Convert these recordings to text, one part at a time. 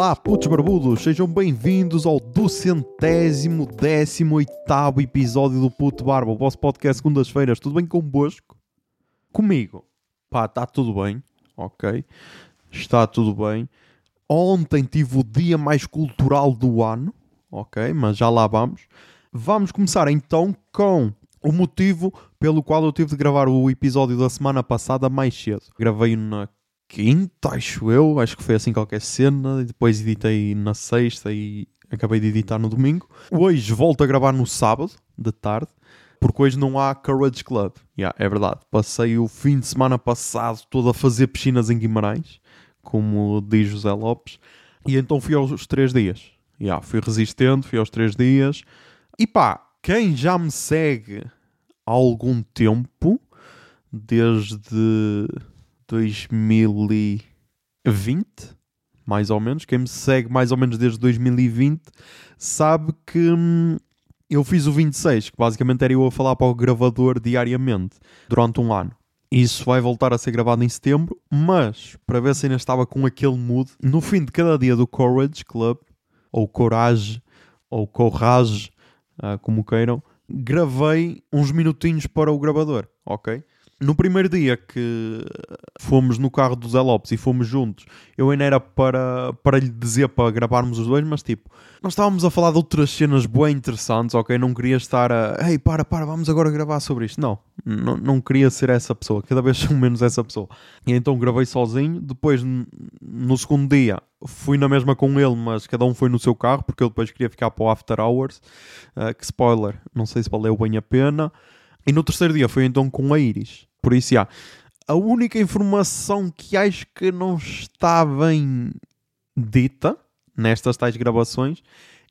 Olá, putos barbudos, sejam bem-vindos ao duzentésimo décimo oitavo episódio do Puto Barba, o vosso podcast segundas-feiras. Tudo bem convosco? Comigo? Pá, está tudo bem, ok? Está tudo bem. Ontem tive o dia mais cultural do ano, ok? Mas já lá vamos. Vamos começar então com o motivo pelo qual eu tive de gravar o episódio da semana passada mais cedo. Gravei na quinta, acho eu, acho que foi assim qualquer cena, depois editei na sexta e acabei de editar no domingo. Hoje volto a gravar no sábado, de tarde, porque hoje não há Courage Club. Yeah, é verdade. Passei o fim de semana passado todo a fazer piscinas em Guimarães, como diz José Lopes, e então fui aos três dias. Yeah, fui resistente, fui aos três dias. E pá, quem já me segue há algum tempo, desde 2020, mais ou menos, quem me segue mais ou menos desde 2020, sabe que hum, eu fiz o 26, que basicamente era eu a falar para o gravador diariamente, durante um ano. Isso vai voltar a ser gravado em setembro, mas para ver se ainda estava com aquele mood, no fim de cada dia do Courage Club, ou Corage, ou Courage, uh, como queiram, gravei uns minutinhos para o gravador, ok? No primeiro dia que fomos no carro do Zé Lopes e fomos juntos, eu ainda era para, para lhe dizer para gravarmos os dois, mas tipo, nós estávamos a falar de outras cenas bem interessantes, ok? Não queria estar a, ei, para, para, vamos agora gravar sobre isto. Não, não, queria ser essa pessoa, cada vez sou menos essa pessoa. E então gravei sozinho. Depois, no segundo dia, fui na mesma com ele, mas cada um foi no seu carro, porque eu depois queria ficar para o After Hours. Uh, que spoiler, não sei se valeu bem a pena. E no terceiro dia foi então com a Iris. Por isso, já. A única informação que acho que não está bem dita nestas tais gravações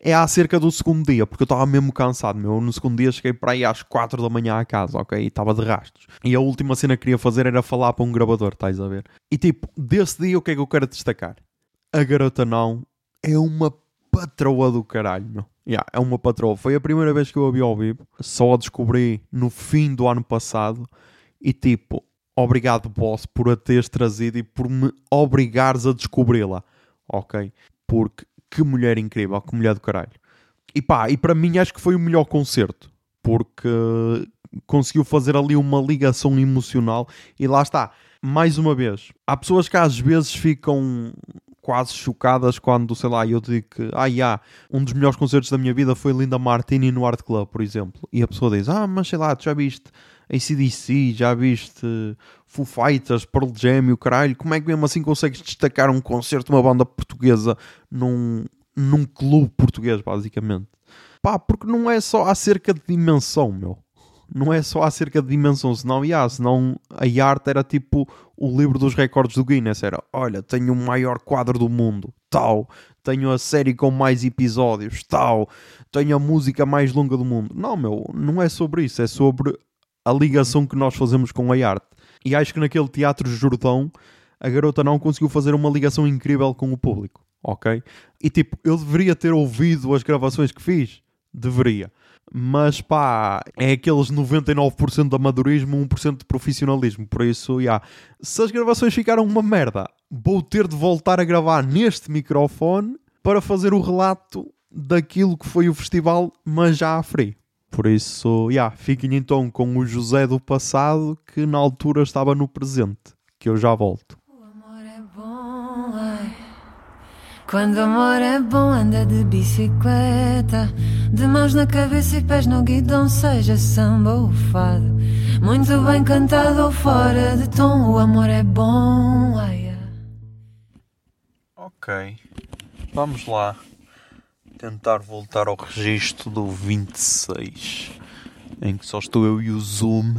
é acerca do segundo dia, porque eu estava mesmo cansado, meu. No segundo dia cheguei para aí às 4 da manhã à casa, ok? E estava de rastros. E a última cena que queria fazer era falar para um gravador, estás a ver? E tipo, desse dia o que é que eu quero destacar? A garota não é uma patroa do caralho, meu. Yeah, é uma patroa. Foi a primeira vez que eu a vi ao vivo. Só a descobri no fim do ano passado. E tipo, obrigado, boss, por a teres trazido e por me obrigares a descobri-la. Ok? Porque que mulher incrível, que mulher do caralho. E pá, e para mim acho que foi o melhor concerto. Porque conseguiu fazer ali uma ligação emocional. E lá está. Mais uma vez, há pessoas que às vezes ficam quase chocadas quando, sei lá, eu digo que, ah, yeah, um dos melhores concertos da minha vida foi Linda Martini no Art Club, por exemplo. E a pessoa diz, ah, mas sei lá, tu já viste ACDC, já viste Foo Fighters, Pearl Jam e o caralho, como é que mesmo assim consegues destacar um concerto de uma banda portuguesa num, num clube português, basicamente? Pá, porque não é só acerca de dimensão, meu. Não é só acerca de dimensão, senão, yeah, senão a arte era tipo o livro dos recordes do Guinness. Era, olha, tenho o maior quadro do mundo, tal. Tenho a série com mais episódios, tal. Tenho a música mais longa do mundo. Não, meu, não é sobre isso. É sobre a ligação que nós fazemos com a arte. E acho que naquele Teatro Jordão a garota não conseguiu fazer uma ligação incrível com o público, ok? E tipo, eu deveria ter ouvido as gravações que fiz? Deveria. Mas pá, é aqueles 99% de amadorismo, 1% de profissionalismo. Por isso, yeah. se as gravações ficaram uma merda, vou ter de voltar a gravar neste microfone para fazer o relato daquilo que foi o festival, mas já a free. Por isso, yeah, fiquem então com o José do passado que na altura estava no presente, que eu já volto. Quando o amor é bom, anda de bicicleta, de mãos na cabeça e pés no guidão, seja samba ou fado, muito bem cantado ou fora de tom. O amor é bom, ai. Ok, vamos lá tentar voltar ao registro do 26, em que só estou eu e o Zoom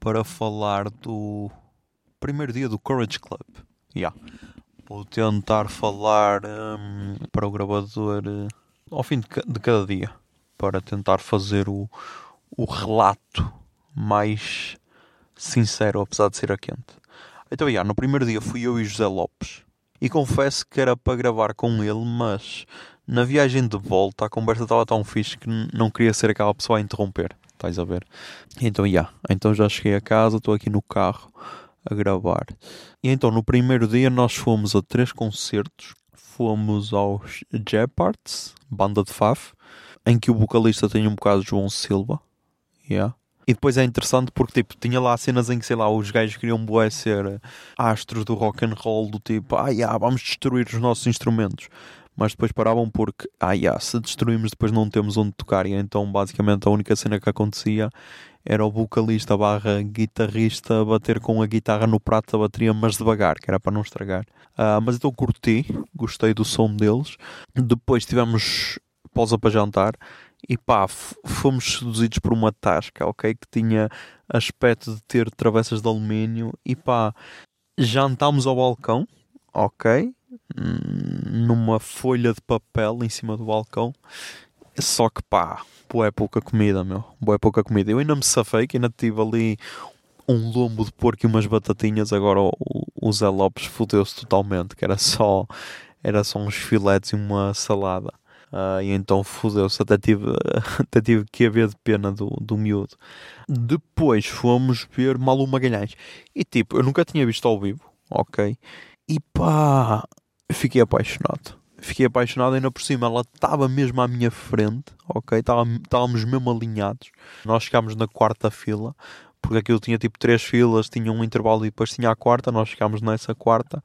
para falar do primeiro dia do Courage Club. Yeah. Vou tentar falar um, para o gravador uh, ao fim de, de, cada dia para tentar fazer o, o relato mais sincero, apesar de ser a quente. Então, yeah, no primeiro dia fui eu e José Lopes e confesso que era para gravar com ele, mas na viagem de volta a conversa estava tão fixe que não queria ser aquela pessoa a interromper. Estás a ver? Então, já. Então já cheguei a casa, estou aqui no carro a gravar. E então no primeiro dia nós fomos a três concertos. fomos aos Jeopards, banda de Faf, em que o vocalista tem um bocado de João Silva. Yeah. E depois é interessante porque tipo, tinha lá cenas em que, sei lá, os gajos queriam bué ser astros do rock and roll, do tipo, ah, yeah, vamos destruir os nossos instrumentos. Mas depois paravam porque, ah, yeah, se destruímos depois não temos onde tocar. E então basicamente a única cena que acontecia era o vocalista barra guitarrista bater com a guitarra no prato da bateria, mas devagar, que era para não estragar. Uh, mas então curti, gostei do som deles. Depois tivemos pausa para jantar e pá, fomos seduzidos por uma tasca, ok? Que tinha aspecto de ter travessas de alumínio e pá, jantámos ao balcão, ok? Numa folha de papel em cima do balcão. Só que pá, boa pouca comida, meu. Boa pouca comida. Eu ainda me safei que ainda tive ali um lombo de porco e umas batatinhas. Agora o, o Zé Lopes fodeu-se totalmente, que era só, era só uns filetes e uma salada. Uh, e então fodeu-se, até tive, até tive que haver de pena do, do miúdo. Depois fomos ver Malu Magalhães. E tipo, eu nunca tinha visto ao vivo, ok? E pá, fiquei apaixonado. Fiquei apaixonado ainda por cima. Ela estava mesmo à minha frente, ok? Estávamos mesmo alinhados. Nós chegámos na quarta fila, porque aquilo tinha tipo três filas, tinha um intervalo e depois tinha a quarta. Nós chegámos nessa quarta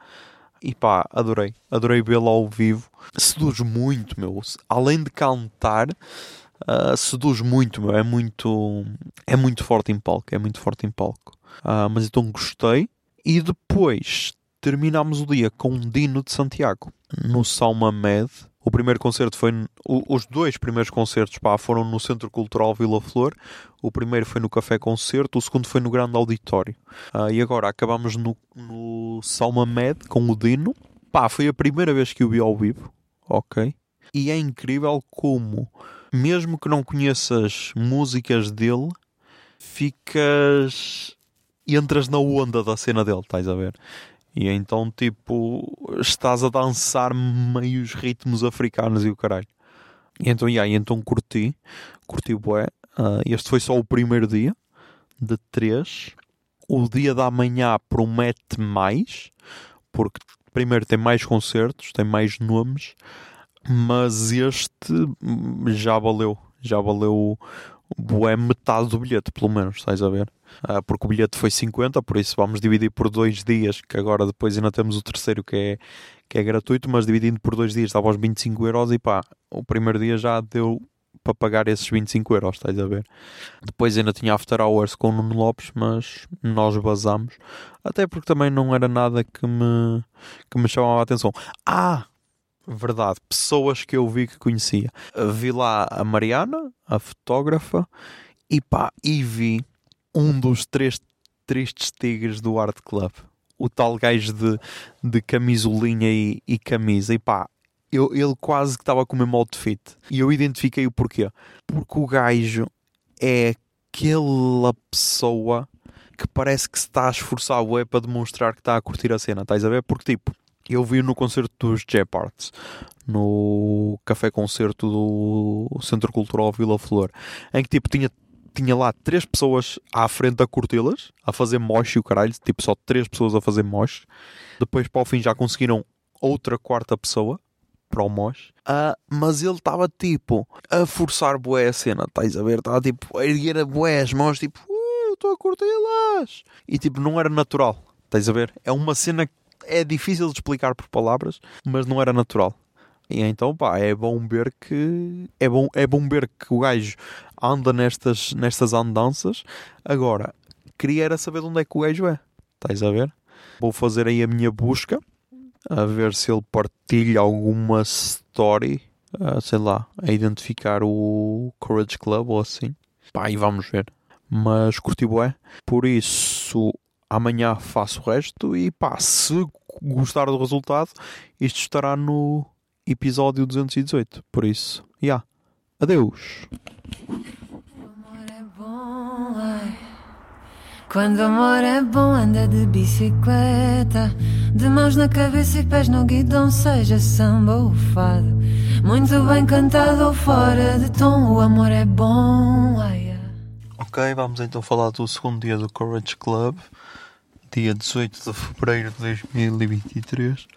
e pá, adorei. Adorei vê-la ao vivo. Seduz muito, meu. Além de cantar, uh, seduz muito, meu. É muito, é muito forte em palco. É muito forte em palco. Uh, mas então gostei. E depois terminámos o dia com Dino de Santiago no Salma Med o primeiro concerto foi. os dois primeiros concertos pá, foram no Centro Cultural Vila Flor. O primeiro foi no Café Concerto, o segundo foi no Grande Auditório. Uh, e agora acabamos no, no Salma Med com o Dino. Pá, foi a primeira vez que o vi ao vivo. Ok. E é incrível como, mesmo que não conheças músicas dele, ficas. entras na onda da cena dele, estás a ver? E então, tipo, estás a dançar meios ritmos africanos e o caralho. E então, yeah, e então curti, curti bué. Uh, este foi só o primeiro dia de três. O dia da manhã promete mais, porque primeiro tem mais concertos, tem mais nomes, mas este já valeu, já valeu bué metade do bilhete, pelo menos, estás a ver? Uh, porque o bilhete foi 50, por isso vamos dividir por dois dias, que agora depois ainda temos o terceiro que é, que é gratuito, mas dividindo por dois dias estava aos 25 euros e pá, o primeiro dia já deu para pagar esses 25 euros, estás a ver? Depois ainda tinha After Hours com o Nuno Lopes, mas nós vazamos, até porque também não era nada que me, que me chamava a atenção. Ah! Verdade, pessoas que eu vi que conhecia. Vi lá a Mariana, a fotógrafa, e pá, e vi um dos três tristes tigres do Art Club. O tal gajo de, de camisolinha e, e camisa. E pá, eu, ele quase que estava com o mesmo outfit. E eu identifiquei o porquê. Porque o gajo é aquela pessoa que parece que se está a esforçar o para demonstrar que está a curtir a cena. Estás a ver? Porque tipo, eu vi no concerto dos Jeopards, no café concerto do Centro Cultural Vila Flor, em que tipo tinha, tinha lá três pessoas à frente a curti-las, a fazer moche o caralho, tipo só três pessoas a fazer moche. Depois para o fim já conseguiram outra quarta pessoa para o moche. Uh, mas ele estava tipo a forçar bué a cena, estás a ver? Estava tipo a erguer a bué as mãos, tipo, uh, estou a curti-las. E tipo, não era natural, estás a ver? É uma cena que é difícil de explicar por palavras, mas não era natural. E então, pá, é bom ver que é bom, é bom ver que o gajo anda nestas, nestas andanças. Agora, queria era saber de onde é que o gajo é. Estás a ver? Vou fazer aí a minha busca a ver se ele partilha alguma story, uh, sei lá, a identificar o Courage Club ou assim. Pá, e vamos ver. Mas curti bué. Por isso, amanhã faço o resto e pá, se gostar do resultado, isto estará no episódio 218. Por isso, já. Yeah. Adeus. Quando o amor é bom, anda de bicicleta, de mãos na cabeça e pés no guidão, seja samba ou fado. Muito bem cantado ou fora de tom, o amor é bom. Ai, Ok, vamos então falar do segundo dia do Courage Club dia 18 de fevereiro de 2023.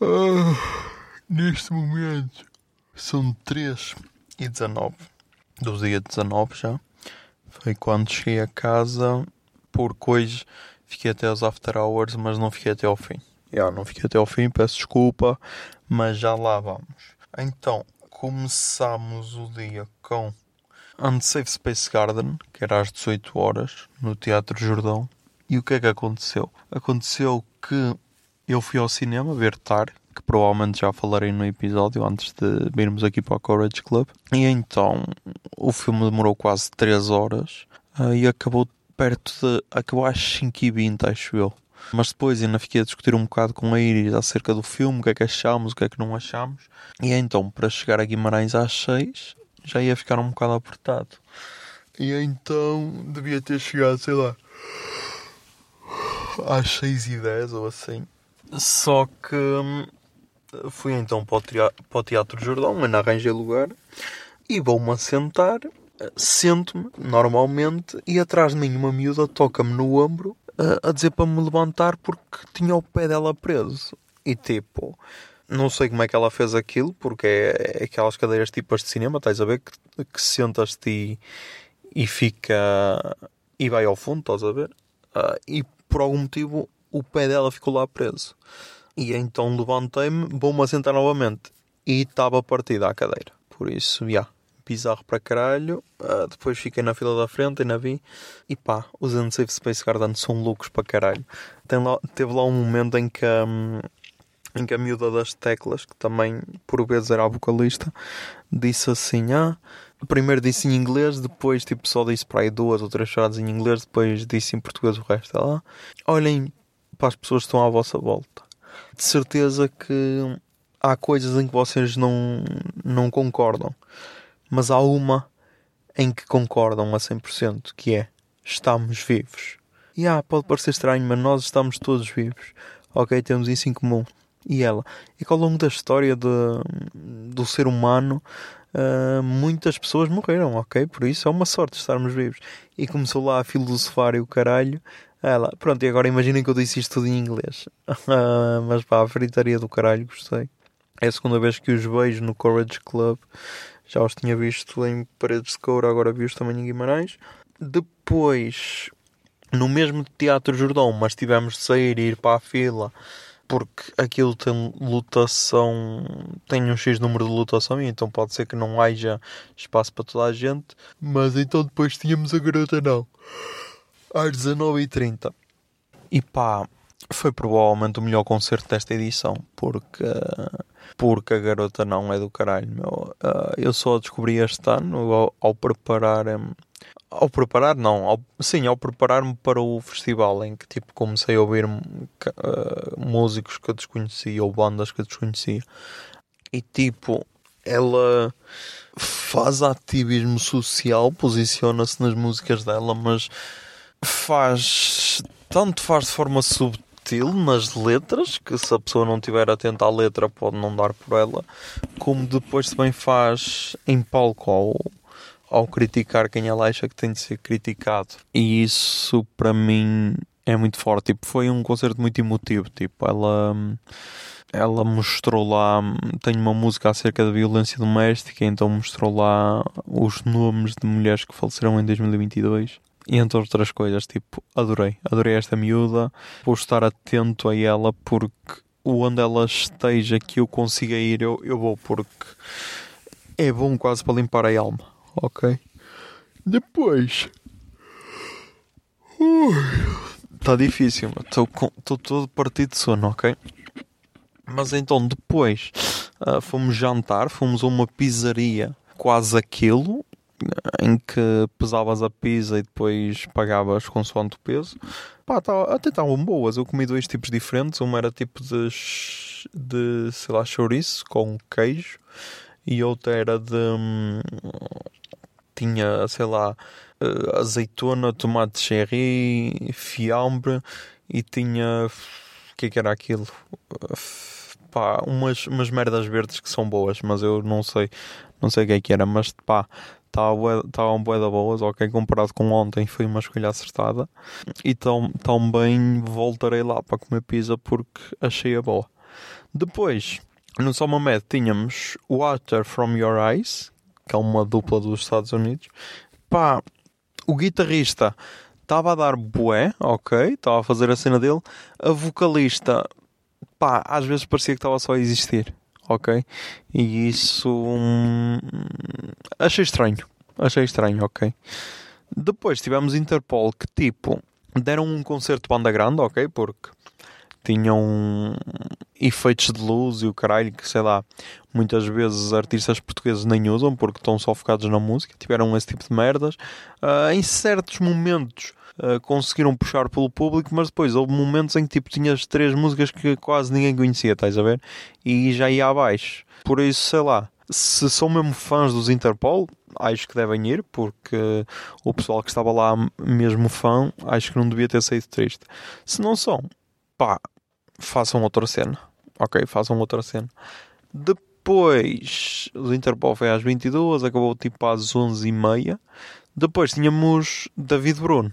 Ah, neste momento são 3 e 19 do dia 19 já. Foi quando cheguei a casa, porque hoje fiquei até os after hours, mas não fiquei até ao fim. Já, não fiquei até ao fim, peço desculpa, mas já lá vamos. Então, começamos o dia com Unsafe Space Garden, que era às 18 horas, no Teatro Jordão. E o que é que aconteceu? Aconteceu que eu fui ao cinema ver Tar, que provavelmente já falarei no episódio antes de virmos aqui para o Courage Club. E então o filme demorou quase 3 horas uh, e acabou perto de. acabou às 5h20, acho eu. Mas depois ainda fiquei a discutir um bocado com a Iris acerca do filme, o que é que achámos, o que é que não achámos. E então, para chegar a Guimarães às 6, já ia ficar um bocado apertado. E então devia ter chegado, sei lá, às 6 e 10 ou assim. Só que hum, fui então para o, teatro, para o Teatro Jordão, ainda arranjei lugar e vou-me assentar, sento-me normalmente e atrás de mim uma miúda toca-me no ombro a dizer para me levantar porque tinha o pé dela preso. E tipo, não sei como é que ela fez aquilo, porque é, é aquelas cadeiras tipas de cinema, estás a ver? Que, que sentas-te e, e fica. e vai ao fundo, estás a ver? Uh, e por algum motivo o pé dela ficou lá preso. E então levantei-me, vou-me assentar novamente. E estava partida a cadeira. Por isso, já. Yeah, bizarro para caralho. Uh, depois fiquei na fila da frente, ainda vi. E pá, os Unsafe Space Garden são loucos para caralho. Lá, teve lá um momento em que. Um, em que a miúda das teclas, que também por vezes era a vocalista, disse assim: Ah, primeiro disse em inglês, depois tipo só disse para aí duas ou três frases em inglês, depois disse em português o resto. Ela, olhem para as pessoas que estão à vossa volta. De certeza que há coisas em que vocês não, não concordam, mas há uma em que concordam a 100%, que é estamos vivos. E ah, pode parecer estranho, mas nós estamos todos vivos. Ok, temos isso em comum e ela. E que ao longo da história de, do ser humano, uh, muitas pessoas morreram, ok? Por isso é uma sorte estarmos vivos. E começou lá a filosofar e o caralho. Ela, pronto, e agora imaginem que eu disse isto tudo em inglês. Uh, mas pá, a fritaria do caralho, gostei. É a segunda vez que os vejo no Courage Club. Já os tinha visto em Paredes de Coura, agora vi-os também em Guimarães. Depois, no mesmo Teatro Jordão, mas tivemos de sair e ir para a fila porque aquilo tem lotação, tem um X número de lotação e então pode ser que não haja espaço para toda a gente, mas então depois tínhamos a garota não, às 19h30. E pá, foi provavelmente o melhor concerto desta edição, porque, porque a garota não é do caralho, meu. Ah, eu só descobri este ano ao, ao preparar ao preparar, não, ao, sim, ao preparar-me para o festival em que tipo comecei a ouvir uh, músicos que eu desconhecia ou bandas que eu desconhecia e tipo ela faz ativismo social, posiciona-se nas músicas dela, mas faz tanto faz de forma subtil nas letras, que se a pessoa não tiver atenta à letra pode não dar por ela, como depois também faz em palco ao ao criticar quem ela acha que tem de ser criticado. E isso para mim é muito forte. Tipo, foi um concerto muito emotivo. Tipo, ela ela mostrou lá, tem uma música acerca da violência doméstica, então mostrou lá os nomes de mulheres que faleceram em 2022. E entre outras coisas, tipo, adorei, adorei esta miúda, vou estar atento a ela porque onde ela esteja que eu consiga ir, eu, eu vou porque é bom quase para limpar a alma ok? Depois. Está difícil, estou todo partido de sono, ok? Mas então depois uh, fomos jantar, fomos a uma pizzaria quase aquilo, em que pesavas a pizza e depois pagavas consoante o peso. Pá, tá, até estavam boas. Eu comi dois tipos diferentes. Uma era tipo de, de sei lá, chouriço com queijo e outra era de. Tinha, sei lá, eh, azeitona, tomate cherry, fiambre e tinha. O que, é que era aquilo? Pá, umas, umas merdas verdes que são boas, mas eu não sei, não sei o que é que era, mas pá, estavam bué da boas, ok, comparado com ontem foi uma escolha acertada e tão, tão bem voltarei lá para comer pizza porque achei a boa. Depois, no Somamed tínhamos Water From Your Eyes, que é uma dupla dos Estados Unidos. Pá, o guitarrista estava a dar bué, ok, estava a fazer a cena dele. A vocalista, pá, às vezes parecia que estava só a existir, ok? E isso hum, achei estranho, achei estranho, ok? Depois tivemos Interpol que tipo deram um concerto de banda grande, ok? Porque tinham efeitos de luz e o caralho que sei lá, muitas vezes artistas portugueses nem usam porque estão só focados na música, tiveram esse tipo de merdas. Uh, em certos momentos uh, conseguiram puxar pelo público, mas depois houve momentos em que tipo tinhas três músicas que quase ninguém conhecia, estás a ver? E já ia abaixo. Por isso, sei lá, se são mesmo fãs dos Interpol, acho que devem ir, porque o pessoal que estava lá, mesmo fã, acho que não devia ter saído triste. Se não são, pá, façam outra cena. Ok, façam outra cena. Depois, o Interpol foi às 22, acabou tipo às 11h30. Depois tínhamos David Bruno.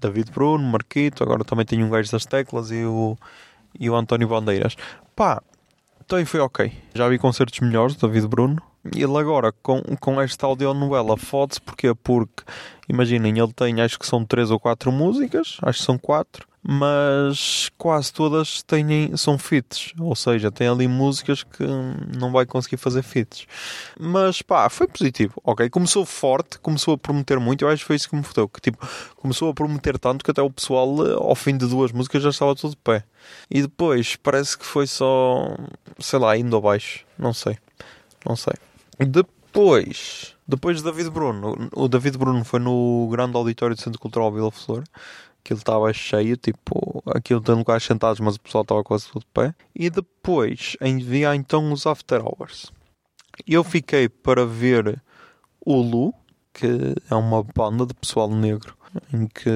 David Bruno, Marquito, agora também tem um gajo das teclas e o, e o António Bandeiras. Pá, também foi ok. Já vi concertos melhores do David Bruno. Ele agora, com, com esta audionovela, fode-se porque Porque, imaginem, ele tem, acho que são três ou quatro músicas, acho que são quatro mas quase todas têm, são fits, ou seja, tem ali músicas que não vai conseguir fazer fits. Mas pá, foi positivo, ok? Começou forte, começou a prometer muito, eu acho que foi isso que me fodeu, que tipo, começou a prometer tanto que até o pessoal, ao fim de duas músicas, já estava tudo de pé. E depois parece que foi só, sei lá, indo abaixo, não sei, não sei. Depois, depois de David Bruno, o David Bruno foi no grande auditório do Centro Cultural Vila Flor aquilo estava cheio, tipo, aquilo tem lugares sentados, mas o pessoal estava quase tudo de pé. E depois envia então os After Hours. Eu fiquei para ver o Lu, que é uma banda de pessoal negro, em que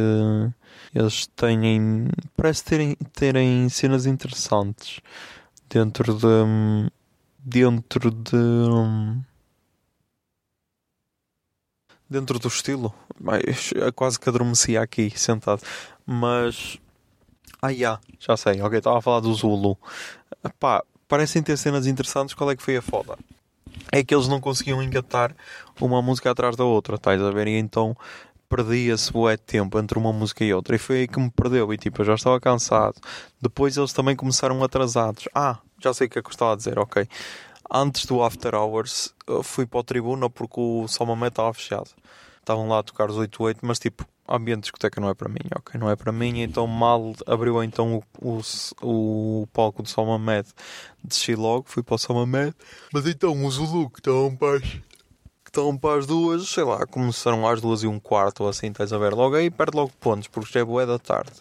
eles têm, parece terem, terem cenas interessantes dentro de, dentro de, dentro do estilo. Mas quase que adormeci aqui sentado. Mas. Ah, yeah, já sei. Ok, estava a falar do Zulu. Pá, parecem ter cenas interessantes. Qual é que foi a foda? É que eles não conseguiam engatar uma música atrás da outra, estás a ver? E então perdia-se o tempo entre uma música e outra. E foi aí que me perdeu. E tipo, eu já estava cansado. Depois eles também começaram atrasados. Ah, já sei o que é que eu estava a dizer, ok antes do After Hours fui para o Tribuna porque o Salmamé estava fechado. Estavam lá a tocar os 8-8, mas tipo, ambiente de discoteca não é para mim, ok? Não é para mim, então mal abriu então o, o, o palco do Salmamed, desci logo, fui para o Salmamed, mas então os Zulu que as, que estavam para as duas, sei lá, começaram às duas e um quarto ou assim, estás a ver? Logo aí perde logo pontos, porque já é boé da tarde.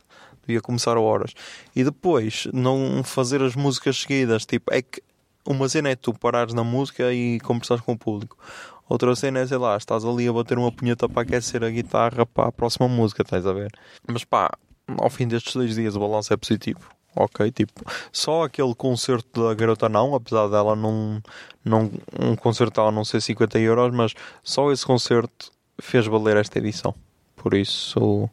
Devia começar a horas. E depois, não fazer as músicas seguidas, tipo, é que uma cena é tu parares na música e conversares com o público. Outra cena é, sei lá, estás ali a bater uma punheta para aquecer a guitarra para a próxima música, estás a ver? Mas pá, ao fim destes dois dias o balanço é positivo. Ok, tipo, só aquele concerto da Garota Não, apesar dela não, não um concerto a não ser 50 euros, mas só esse concerto fez valer esta edição. Por isso,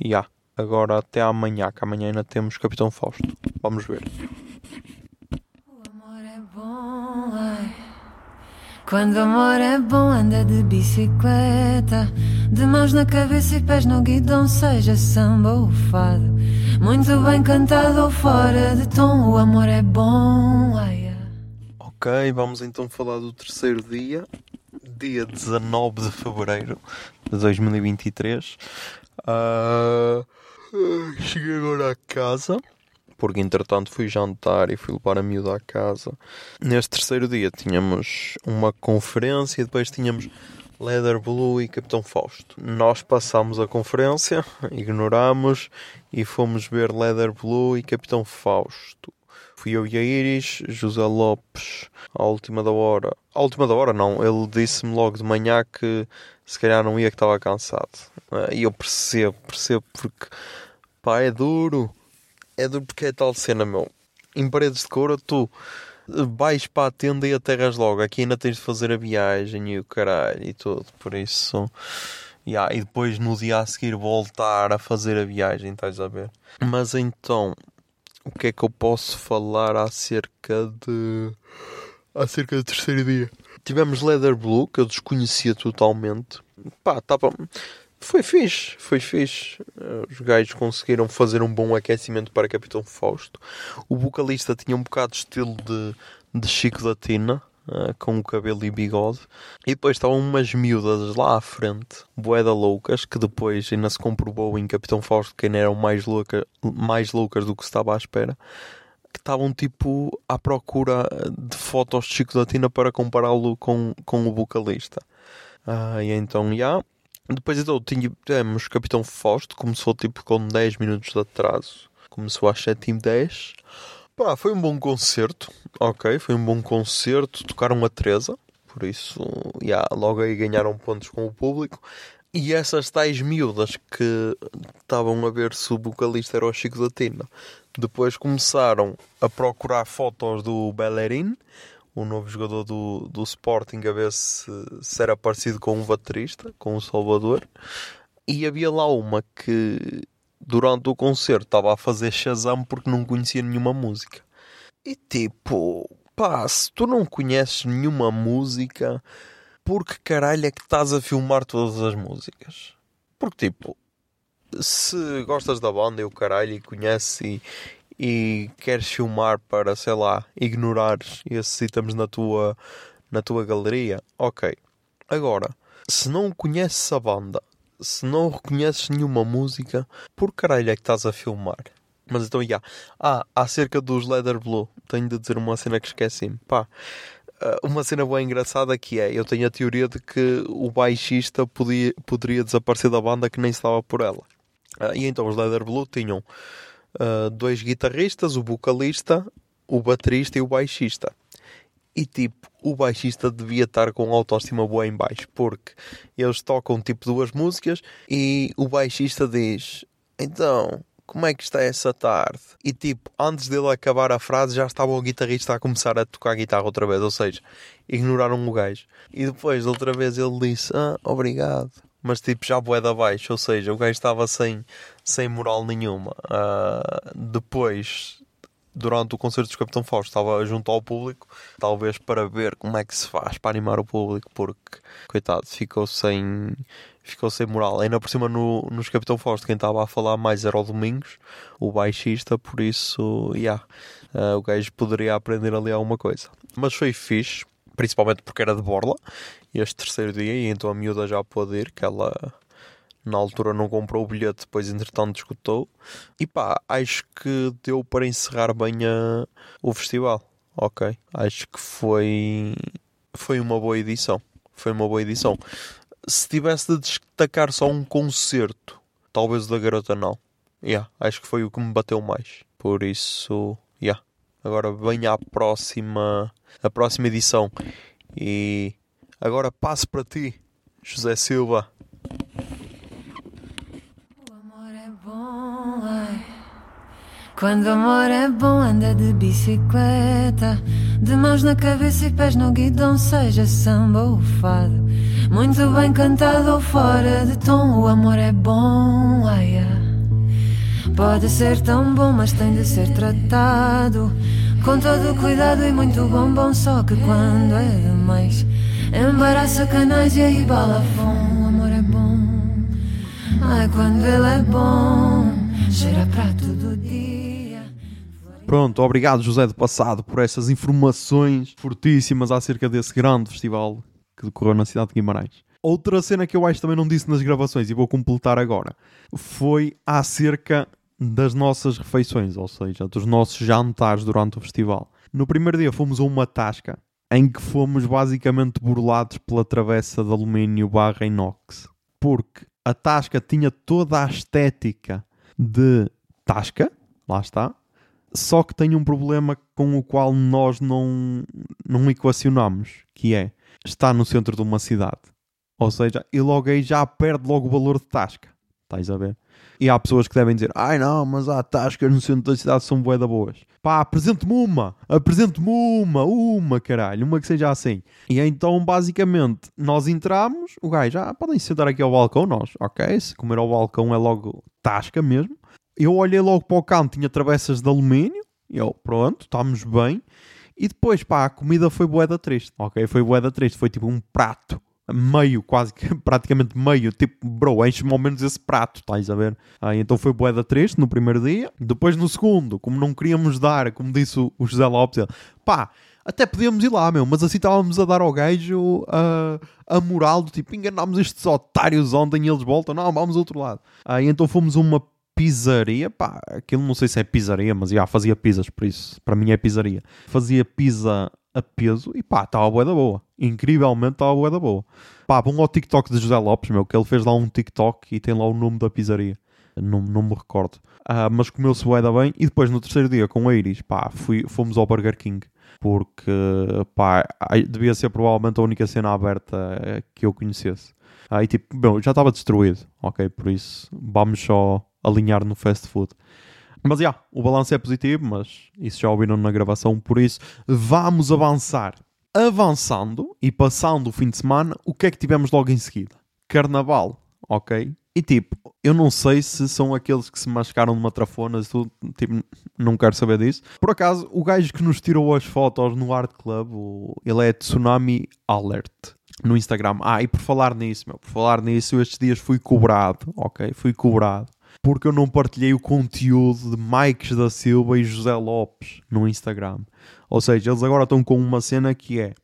já. Yeah. Agora até amanhã, que amanhã ainda temos Capitão Fausto. Vamos ver. Quando o amor é bom, anda de bicicleta, de mãos na cabeça e pés no guidão, seja samba ou fado. Muito bem cantado ou fora de tom, o amor é bom. Ai, ok, vamos então falar do terceiro dia, dia 19 de fevereiro de 2023. Uh, cheguei agora a casa porque entretanto fui jantar e fui levar a miúda à casa. Neste terceiro dia tínhamos uma conferência e depois tínhamos Leather Blue e Capitão Fausto. Nós passámos a conferência, ignorámos e fomos ver Leather Blue e Capitão Fausto. Fui eu e a Iris, José Lopes, à última da hora. À última da hora não, ele disse-me logo de manhã que se calhar não ia, que estava cansado. E eu percebo, percebo porque pá, é duro é do porque é tal cena, meu. Em paredes de couro, tu vais para a tenda e aterras logo. Aqui ainda tens de fazer a viagem e o caralho e tudo. Por isso, yeah, e depois no dia a seguir voltar a fazer a viagem, estás a ver? Mas então, o que é que eu posso falar acerca de. acerca do terceiro dia? Tivemos Leather Blue, que eu desconhecia totalmente. Pá, tava. Foi fixe, foi fixe. Os gajos conseguiram fazer um bom aquecimento para Capitão Fausto. O vocalista tinha um bocado de estilo de, de Chico da Tina, uh, com o cabelo e bigode. E depois estavam umas miúdas lá à frente, boeda loucas, que depois ainda se comprovou em Capitão Fausto que eram mais, louca, mais loucas do que se estava à espera. Que estavam tipo à procura de fotos de Chico da Tina para compará-lo com, com o vocalista. Uh, e então, já. Yeah. Depois então tínhamos Capitão Fausto, começou tipo com 10 minutos de atraso. Começou às 7h10. Pá, foi um bom concerto, ok, foi um bom concerto, tocaram a Teresa, por isso, yeah, logo aí ganharam pontos com o público. E essas tais miúdas que estavam a ver se o vocalista era o Chico da Tina, depois começaram a procurar fotos do Bellerin, o novo jogador do, do Sporting, a ver se, se era parecido com o baterista, com o Salvador. E havia lá uma que durante o concerto estava a fazer Shazam porque não conhecia nenhuma música. E tipo, pá, se tu não conheces nenhuma música, por que caralho é que estás a filmar todas as músicas? Porque tipo, se gostas da banda e o caralho e conheces e, e queres filmar para, sei lá, ignorares esses itens na tua, na tua galeria, ok. Agora, se não conheces a banda se não reconheces nenhuma música, por caralho é que estás a filmar? Mas então, já. Yeah. Ah, acerca dos Leather Blue, tenho de dizer uma cena que esqueci-me. Pá, eh, uma cena bem engraçada que é: eu tenho a teoria de que o baixista podia, poderia desaparecer da banda que nem estava por ela. Uh, e então os Leather Blue tinham uh, dois guitarristas, o vocalista, o baterista e o baixista e tipo, o baixista devia estar com autoestima boa em baixo, porque eles tocam tipo duas músicas e o baixista diz: Então, como é que está essa tarde? E tipo, antes dele acabar a frase, já estava o guitarrista a começar a tocar a guitarra outra vez, ou seja, ignoraram o gajo. E depois, outra vez, ele disse: Ah, obrigado. Mas tipo, já boeda abaixo, ou seja, o gajo estava sem, sem moral nenhuma. Uh, depois durante o concerto do Capitão Fausto estava junto ao público, talvez para ver como é que se faz para animar o público, porque, coitado, ficou sem, ficou sem moral. Ainda por cima, no, nos Capitão Fausto, quem estava a falar mais era o Domingos, o baixista, por isso, yeah, uh, o gajo poderia aprender ali alguma coisa. Mas foi fixe, principalmente porque era de Borla, este terceiro dia, e então a miúda já pôde ir, que ela na altura não comprou o bilhete, depois entretanto escutou. E pá, acho que deu para encerrar bem a, o festival. Ok, acho que foi, foi uma boa edição. Foi uma boa edição. Se tivesse de destacar só um concerto, talvez o da Garota não. Yeah, acho que foi o que me bateu mais. Por isso, yeah. Agora venha a próxima, a próxima edição. E agora passo para ti, José Silva. Quando o amor é bom, anda de bicicleta, de mãos na cabeça e pés no guidão, seja samba ou fado. Muito bem cantado ou fora de tom, o amor é bom, ai, Pode ser tão bom, mas tem de ser tratado com todo cuidado e muito bom, bom. Só que quando é demais, embaraça canais e aí bala O amor é bom, ai, quando ele é bom, cheira pra todo dia. Pronto, obrigado José do Passado por essas informações fortíssimas acerca desse grande festival que decorreu na cidade de Guimarães. Outra cena que eu acho também não disse nas gravações e vou completar agora foi acerca das nossas refeições, ou seja, dos nossos jantares durante o festival. No primeiro dia fomos a uma tasca em que fomos basicamente burlados pela travessa de alumínio barra inox. Porque a tasca tinha toda a estética de tasca, lá está, só que tem um problema com o qual nós não, não equacionamos, que é, está no centro de uma cidade. Ou seja, e logo aí já perde logo o valor de tasca. Estás a ver? E há pessoas que devem dizer, ai não, mas há tascas no centro da cidade são bué boas. Pá, apresente-me uma, apresente-me uma, uma, caralho, uma que seja assim. E então, basicamente, nós entramos, o gajo, ah, podem sentar aqui ao balcão, nós, ok, se comer ao balcão é logo tasca mesmo. Eu olhei logo para o canto, tinha travessas de alumínio. E eu, pronto, estamos bem. E depois, pá, a comida foi boeda triste, ok? Foi boeda triste, foi tipo um prato meio, quase praticamente meio, tipo, bro, enche-me ao menos esse prato, estás a ver? Ah, então foi boeda triste no primeiro dia. Depois no segundo, como não queríamos dar, como disse o, José Lopes, ele, pá, até podíamos ir lá, meu, mas assim estávamos a dar ao gajo uh, a moral do tipo, enganámos estes otários ontem e eles voltam, não, vamos ao outro lado. Ah, então fomos a uma pizzaria, pá, aquilo não sei se é pizzaria, mas já fazia pizzas, por isso, para mim é pizzaria. Fazia pizza a peso e pá, estava boa da boa. Incrivelmente estava boa da boa. Pá, vão ao TikTok de José Lopes, meu, que ele fez lá um TikTok e tem lá o nome da pizzaria. Não, não me recordo. Uh, mas comeu-se bué da bem. E depois, no terceiro dia, com a Iris, pá, fui, fomos ao Burger King. Porque, pá, devia ser provavelmente a única cena aberta eh, que eu conhecesse. Aí, tipo, bom, já estava destruído, ok? Por isso, vamos só alinhar no fast food. Mas já, yeah, o balanço é positivo, mas isso já ouviram na gravação, por isso vamos avançar. Avançando e passando o fim de semana, o que é que tivemos logo em seguida? Carnaval, ok? E tipo, eu não sei se são aqueles que se mascaram numa trafona, tudo, tipo, não quero saber disso. Por acaso, o gajo que nos tirou as fotos no Art Club, ele é Tsunami Alert no Instagram. Ah, e por falar nisso, meu, por falar nisso, estes dias fui cobrado, ok? Fui cobrado porque eu não partilhei o conteúdo de Mikes da Silva e José Lopes no Instagram. Ou seja, eles agora estão com uma cena que é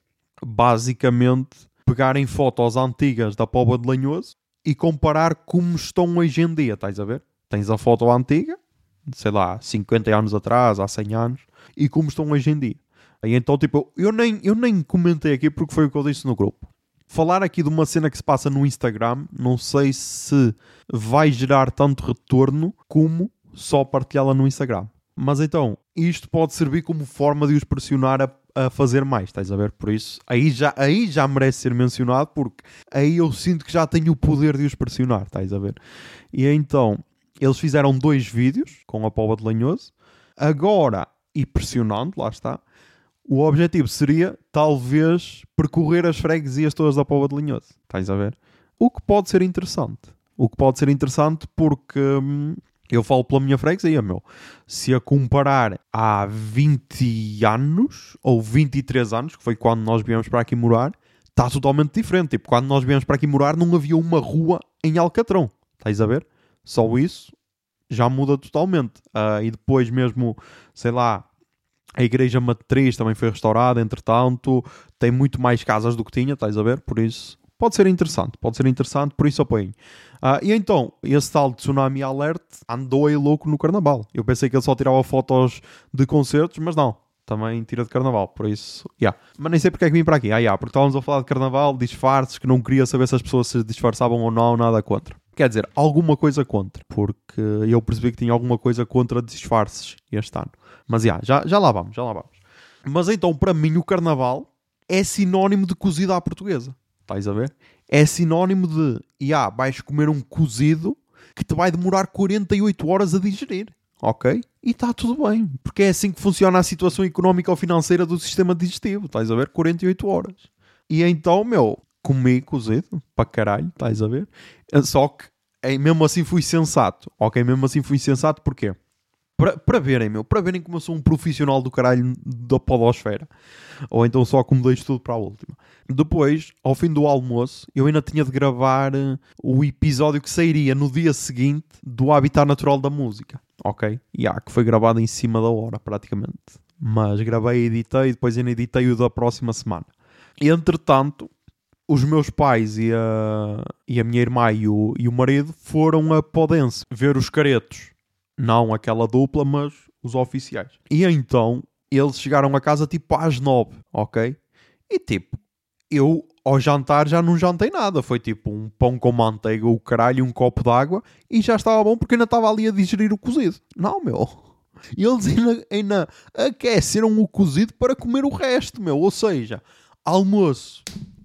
basicamente pegarem fotos antigas da Póvoa de Lanhoso e comparar como estão hoje em dia, estás a ver? Tens a foto antiga, sei lá, 50 anos atrás, há 100 anos, e como estão hoje em dia. E então, tipo, eu nem, eu nem comentei aqui porque foi o que eu disse no grupo falar aqui de uma cena que se passa no Instagram, não sei se vai gerar tanto retorno como só partilhá-la no Instagram. Mas então, isto pode servir como forma de os pressionar a, a, fazer mais, estás a ver? Por isso, aí já, aí já merece ser mencionado, porque aí eu sinto que já tenho o poder de os pressionar, estás a ver? E então, eles fizeram dois vídeos com a Pova de Lanhoso, agora, e pressionando, lá está, o objetivo seria, talvez, percorrer as freguesias todas da Póvoa de Linhoso. Estás a ver? O que pode ser interessante. O que pode ser interessante porque hum, eu falo pela minha freguesia, meu. Se a comparar há 20 anos ou 23 anos, que foi quando nós viemos para aqui morar, está totalmente diferente. Tipo, quando nós viemos para aqui morar, não havia uma rua em Alcatrão. Estás a ver? Só isso já muda totalmente. Uh, e depois mesmo, sei lá, a igreja matriz também foi restaurada, entretanto, tem muito mais casas do que tinha, estás a ver? Por isso, pode ser interessante, pode ser interessante, por isso apoiem. Uh, e então, esse tal de Tsunami Alert andou aí louco no carnaval. Eu pensei que ele só tirava fotos de concertos, mas não, também tira de carnaval, por isso, yeah. Mas nem sei porque é que vim para aqui, ah, yeah, porque estávamos a falar de carnaval, disfarces, que não queria saber se as pessoas se disfarçavam ou não, nada contra. Quer dizer, alguma coisa contra, porque eu percebi que tinha alguma coisa contra disfarces este ano. Mas yeah, já, já lá vamos, já lá vamos. Mas então, para mim, o carnaval é sinónimo de cozida à portuguesa. Estás a ver? É sinónimo de, yeah, vais comer um cozido que te vai demorar 48 horas a digerir. Ok? E está tudo bem. Porque é assim que funciona a situação económica ou financeira do sistema digestivo. Estás a ver? 48 horas. E então, meu, comi cozido para caralho. Estás a ver? Só que mesmo assim fui sensato. Ok? Mesmo assim fui sensato porquê? Para, para verem, meu, para verem como eu sou um profissional do caralho da podosfera. Ou então só como deixo tudo para a última. Depois, ao fim do almoço, eu ainda tinha de gravar uh, o episódio que sairia no dia seguinte do Habitat Natural da Música. Ok? E yeah, que foi gravado em cima da hora, praticamente. Mas gravei editei, depois ainda editei o da próxima semana. Entretanto, os meus pais e a, e a minha irmã e o, e o marido foram a Podense ver os caretos não aquela dupla, mas os oficiais. E então eles chegaram a casa tipo às nove, ok? E tipo, eu ao jantar já não jantei nada. Foi tipo um pão com manteiga, o caralho, um copo de água e já estava bom porque ainda estava ali a digerir o cozido. Não, meu. E eles ainda, ainda aqueceram o cozido para comer o resto, meu. Ou seja, almoço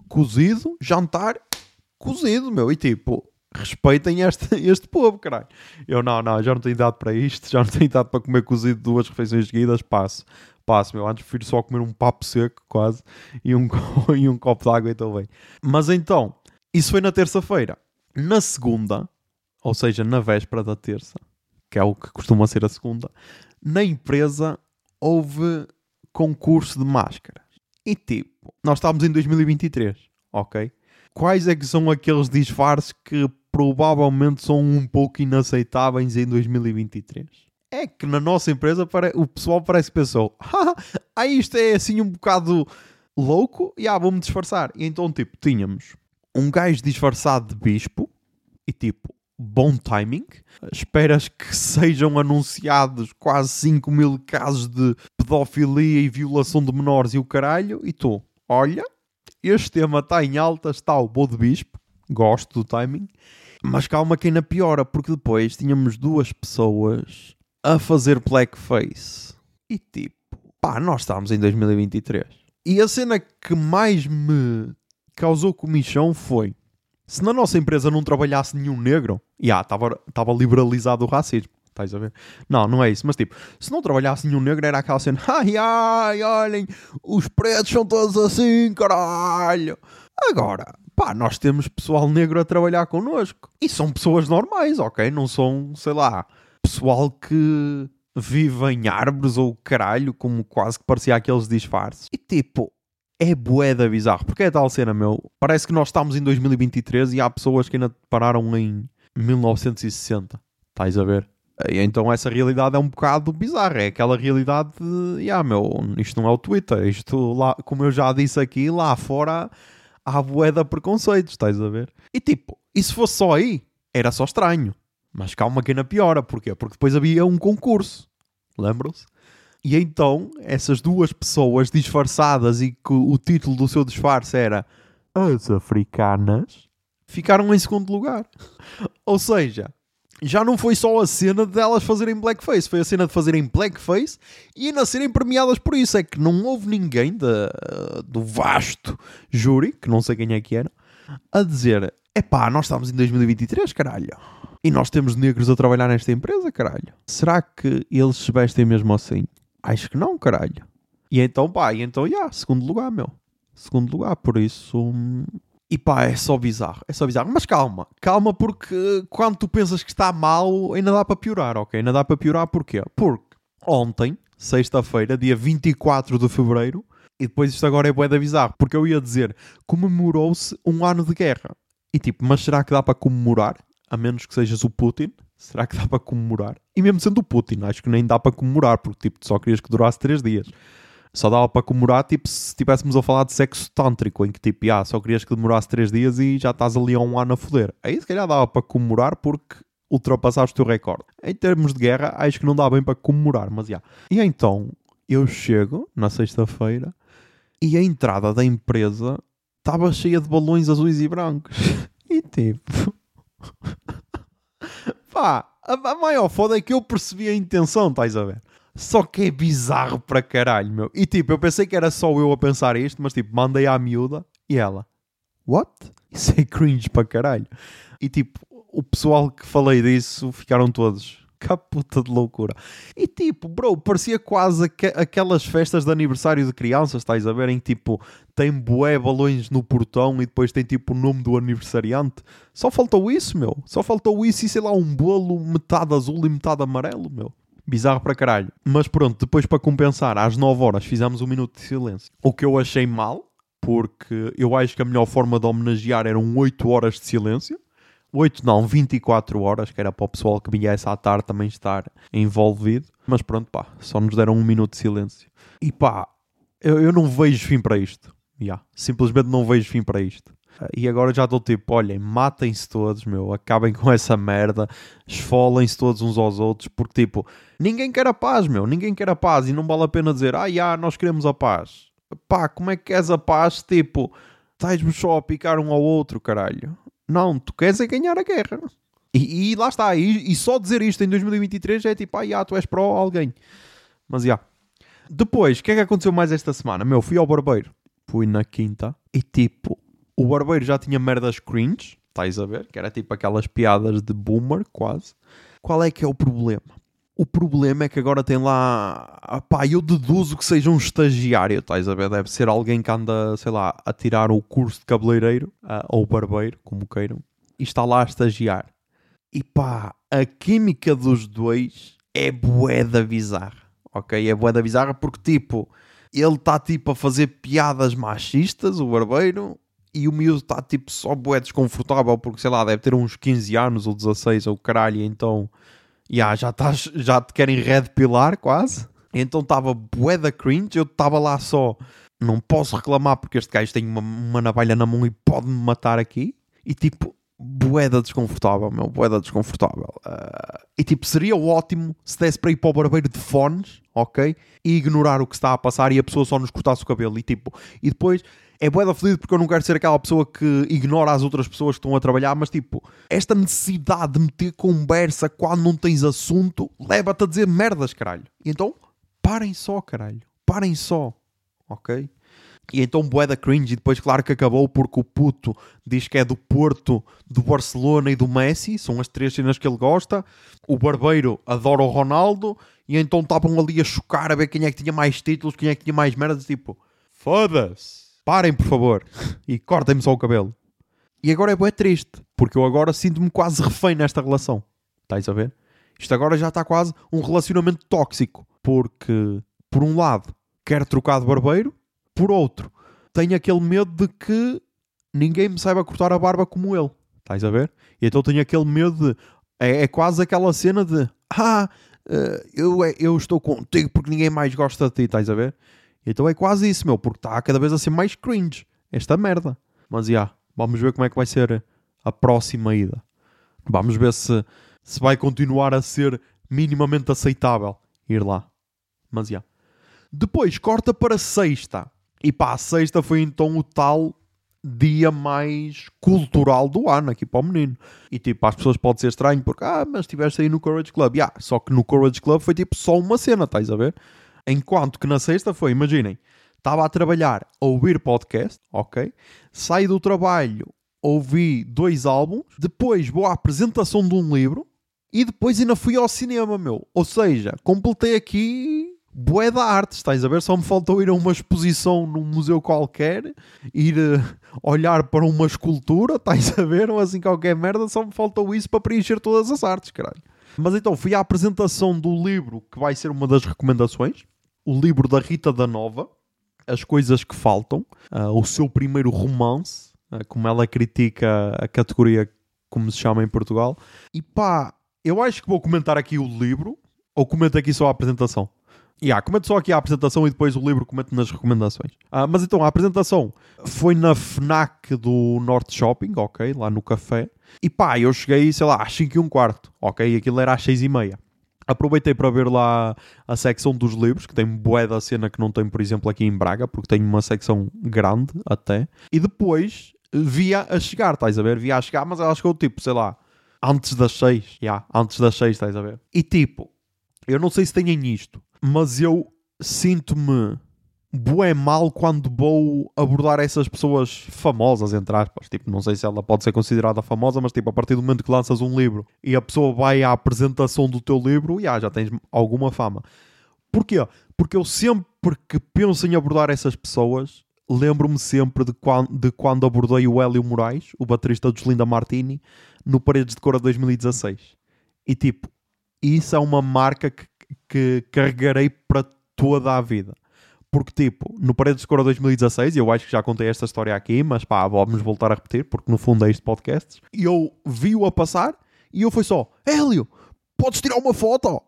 cozido, jantar cozido, meu. E tipo, respeitem este, este povo, caralho. Eu não, não, já não tenho idade para isto, já não tenho idade para comer cozido duas refeições seguidas, passo. Passo, meu. Antes prefiro só comer um papo seco, quase, e um, e um copo de água e estou bem. Mas então, isso foi na terça-feira. Na segunda, ou seja, na véspera da terça, que é o que costuma ser a segunda, na empresa houve concurso de máscaras. E tipo, nós estávamos em 2023, ok? Quais é que são aqueles disfarces que provavelmente são um pouco inaceitáveis em 2023? É que na nossa empresa o pessoal parece que pensou: ah, isto é assim um bocado louco, e ah, vou-me disfarçar. E então, tipo, tínhamos um gajo disfarçado de bispo e tipo, bom timing. Esperas que sejam anunciados quase 5 mil casos de pedofilia e violação de menores e o caralho, e tu, olha, este tema está em alta, está o Bo de Bispo, gosto do timing, mas calma que ainda piora, porque depois tínhamos duas pessoas a fazer blackface. E tipo, pá, nós estávamos em 2023. E a cena que mais me causou comichão foi se na nossa empresa não trabalhasse nenhum negro, já, estava liberalizado o racismo. Estás a ver? Não, não é isso. Mas tipo, se não trabalhasse nenhum negro, era aquela cena: ai ai, olhem, os pretos são todos assim, caralho. Agora, pá, nós temos pessoal negro a trabalhar connosco. E são pessoas normais, ok? Não são, sei lá, pessoal que vive em árvores ou caralho, como quase que parecia aqueles disfarces. E tipo, é boeda bizarro. Porque é tal cena, meu. Parece que nós estamos em 2023 e há pessoas que ainda pararam em 1960. Estás a ver? Então essa realidade é um bocado bizarra. É aquela realidade de, yeah, meu, isto não é o Twitter. Isto, lá, como eu já disse aqui, lá fora há boeda preconceitos, estás a ver? E tipo, e se fosse só aí, era só estranho. Mas calma que ainda piora. Porquê? Porque depois havia um concurso. Lembram-se? E então, essas duas pessoas disfarçadas e que o título do seu disfarce era As Africanas, ficaram em segundo lugar. Ou seja, já não foi só a cena de elas fazerem blackface, foi a cena de fazerem blackface e ainda serem premiadas por isso. É que não houve ninguém de, do vasto júri, que não sei quem é que era, a dizer: é pá, nós estamos em 2023, caralho. E nós temos negros a trabalhar nesta empresa, caralho. Será que eles se vestem mesmo assim? Acho que não, caralho. E então, pá, e então, já, yeah, segundo lugar, meu. Segundo lugar, por isso. Hum, e pá, é só bizarro, é só bizarro. Mas calma, calma, porque quando tu pensas que está mal, ainda dá para piorar, ok? Ainda dá para piorar porquê? Porque ontem, sexta-feira, dia 24 de fevereiro, e depois isto agora é boeda bizarro, porque eu ia dizer, comemorou-se um ano de guerra. E tipo, mas será que dá para comemorar? A menos que sejas o Putin. Será que dá para comemorar? E mesmo sendo o Putin, acho que nem dá para comemorar, porque tipo, só querias que durasse 3 dias. Só dava para comemorar, tipo, se estivéssemos a falar de sexo tântrico, em que tipo, ah, só querias que demorasse 3 dias e já estás ali há um ano a foder. Aí se calhar dava para comemorar porque ultrapassaste o teu recorde. Em termos de guerra, acho que não dá bem para comemorar, mas já. E então, eu chego na sexta-feira e a entrada da empresa estava cheia de balões azuis e brancos. e tipo. Pá, a, a maior foda é que eu percebi a intenção, estás a ver? Só que é bizarro para caralho, meu. E tipo, eu pensei que era só eu a pensar isto, mas tipo, mandei à miúda e ela, what? Isso é cringe para caralho. E tipo, o pessoal que falei disso ficaram todos caputa de loucura. E tipo, bro, parecia quase aqu aquelas festas de aniversário de crianças, estás a ver? Em que tipo, tem bué balões no portão e depois tem tipo o nome do aniversariante. Só faltou isso, meu. Só faltou isso e sei lá, um bolo metade azul e metade amarelo, meu. Bizarro para caralho. Mas pronto, depois para compensar, às 9 horas fizemos um minuto de silêncio. O que eu achei mal, porque eu acho que a melhor forma de homenagear eram 8 horas de silêncio. 8 não, 24 horas, que era para o pessoal que viesse à tarde também estar envolvido. Mas pronto, pá, só nos deram um minuto de silêncio. E pá, eu, eu não vejo fim para isto. Yeah, simplesmente não vejo fim para isto. E agora já estou tipo, olhem, matem-se todos, meu, acabem com essa merda, esfolem-se todos uns aos outros, porque tipo, ninguém quer a paz, meu, ninguém quer a paz e não vale a pena dizer, ah, já, nós queremos a paz. Pá, como é que queres a paz? Tipo, estás-me só a picar um ao outro, caralho. Não, tu queres é ganhar a guerra. E, e lá está. E, e, só dizer isto em 2023 é tipo, ah, já, tu és pró alguém. Mas já. Depois, o que é que aconteceu mais esta semana? Meu, fui ao barbeiro. Fui na quinta. E tipo, o barbeiro já tinha merdas cringe. Estás a ver? Que era tipo aquelas piadas de boomer, quase. Qual é que é o problema? O problema é que agora tem lá. Pá, eu deduzo que seja um estagiário, estás? Deve ser alguém que anda, sei lá, a tirar o curso de cabeleireiro, uh, ou barbeiro, como queiram, e está lá a estagiar. E pá, a química dos dois é boeda bizarra. ok? É boeda bizarra porque, tipo, ele está, tipo, a fazer piadas machistas, o barbeiro, e o miúdo está, tipo, só bué desconfortável porque, sei lá, deve ter uns 15 anos ou 16 ou caralho, então, yeah, já, estás, já te querem red pilar quase. Então estava bué da cringe, eu estava lá só, não posso reclamar porque este gajo tem uma, uma navalha na mão e pode-me matar aqui. E tipo, boeda desconfortável, meu, boeda desconfortável. Uh, e tipo, seria ótimo se desse para ir para o barbeiro de fones, ok? E ignorar o que está a passar e a pessoa só nos cortasse o cabelo. E tipo, e depois é boeda feliz porque eu não quero ser aquela pessoa que ignora as outras pessoas que estão a trabalhar, mas tipo, esta necessidade de meter conversa quando não tens assunto leva-te a dizer merdas, caralho. E então, parem só, caralho. Parem só, ok? E então boeda cringe, e depois claro que acabou porque o puto diz que é do Porto, do Barcelona e do Messi, são as três cenas que ele gosta. O barbeiro adora o Ronaldo, e então estavam ali a chocar a ver quem é que tinha mais títulos, quem é que tinha mais merdas, tipo, foda-se, parem por favor, e cortem-me só o cabelo. E agora é bué triste, porque eu agora sinto-me quase refém nesta relação. Estás a ver? Isto agora já está quase um relacionamento tóxico, porque, por um lado, quero trocar de barbeiro, por outro, tenho aquele medo de que ninguém me saiba cortar a barba como ele. Estás a ver? E então tenho aquele medo de. É, é quase aquela cena de. Ah, uh, eu, é, eu estou contigo porque ninguém mais gosta de ti. Estás a ver? Então é quase isso, meu. Porque está cada vez a ser mais cringe. Esta merda. Mas já. Yeah, vamos ver como é que vai ser a próxima ida. Vamos ver se, se vai continuar a ser minimamente aceitável ir lá. Mas já. Yeah. Depois corta para sexta. E pá, sexta foi então o tal dia mais cultural do ano aqui para o menino. E tipo, as pessoas pode ser estranho porque, ah, mas estiveste aí no Courage Club. Yeah, só que no Courage Club foi tipo só uma cena, estás a ver? Enquanto que na sexta foi, imaginem, estava a trabalhar, a ouvir podcast, ok? Saí do trabalho, ouvi dois álbuns, depois vou à apresentação de um livro e depois ainda fui ao cinema, meu. Ou seja, completei aqui bué da arte, estás a ver? Só me faltou ir a uma exposição num museu qualquer, ir uh, olhar para uma escultura, estás a ver? Ou assim qualquer merda, só me faltou isso para preencher todas as artes, caralho. Mas então, fui à apresentação do livro que vai ser uma das recomendações, o livro da Rita da Nova, As Coisas que Faltam, uh, o seu primeiro romance, uh, como ela critica a categoria como se chama em Portugal. E pá, eu acho que vou comentar aqui o livro, ou comento aqui só a apresentação? Yeah, comento só aqui a apresentação e depois o livro comento nas recomendações. Ah, mas então, a apresentação foi na FNAC do Norte Shopping, ok? Lá no café. E pá, eu cheguei, sei lá, às 5 e um quarto, ok? Aquilo era às 6 e meia. Aproveitei para ver lá a secção dos livros, que tem bué da cena que não tem, por exemplo, aqui em Braga, porque tem uma secção grande até. E depois via a chegar, estás a ver? Via a chegar, mas ela chegou tipo, sei lá, antes das 6. Já, yeah, antes das 6, estás a ver? E tipo, eu não sei se têm isto, mas eu sinto-me bué mal quando vou abordar essas pessoas famosas, entre aspas. Tipo, não sei se ela pode ser considerada famosa, mas tipo, a partir do momento que lanças um livro e a pessoa vai à apresentação do teu livro, já, já tens alguma fama. Porquê? Porque eu sempre que penso em abordar essas pessoas, lembro-me sempre de quando, de quando abordei o Hélio Moraes, o baterista dos Linda Martini, no Paredes de Cora 2016. E tipo, isso é uma marca que que carregarei para toda a vida. Porque, tipo, no Paredes de Cora 2016, eu acho que já contei esta história aqui, mas pá, vamos voltar a repetir, porque no fundo é este podcast. E eu vi-o a passar e eu fui só: Hélio, podes tirar uma foto?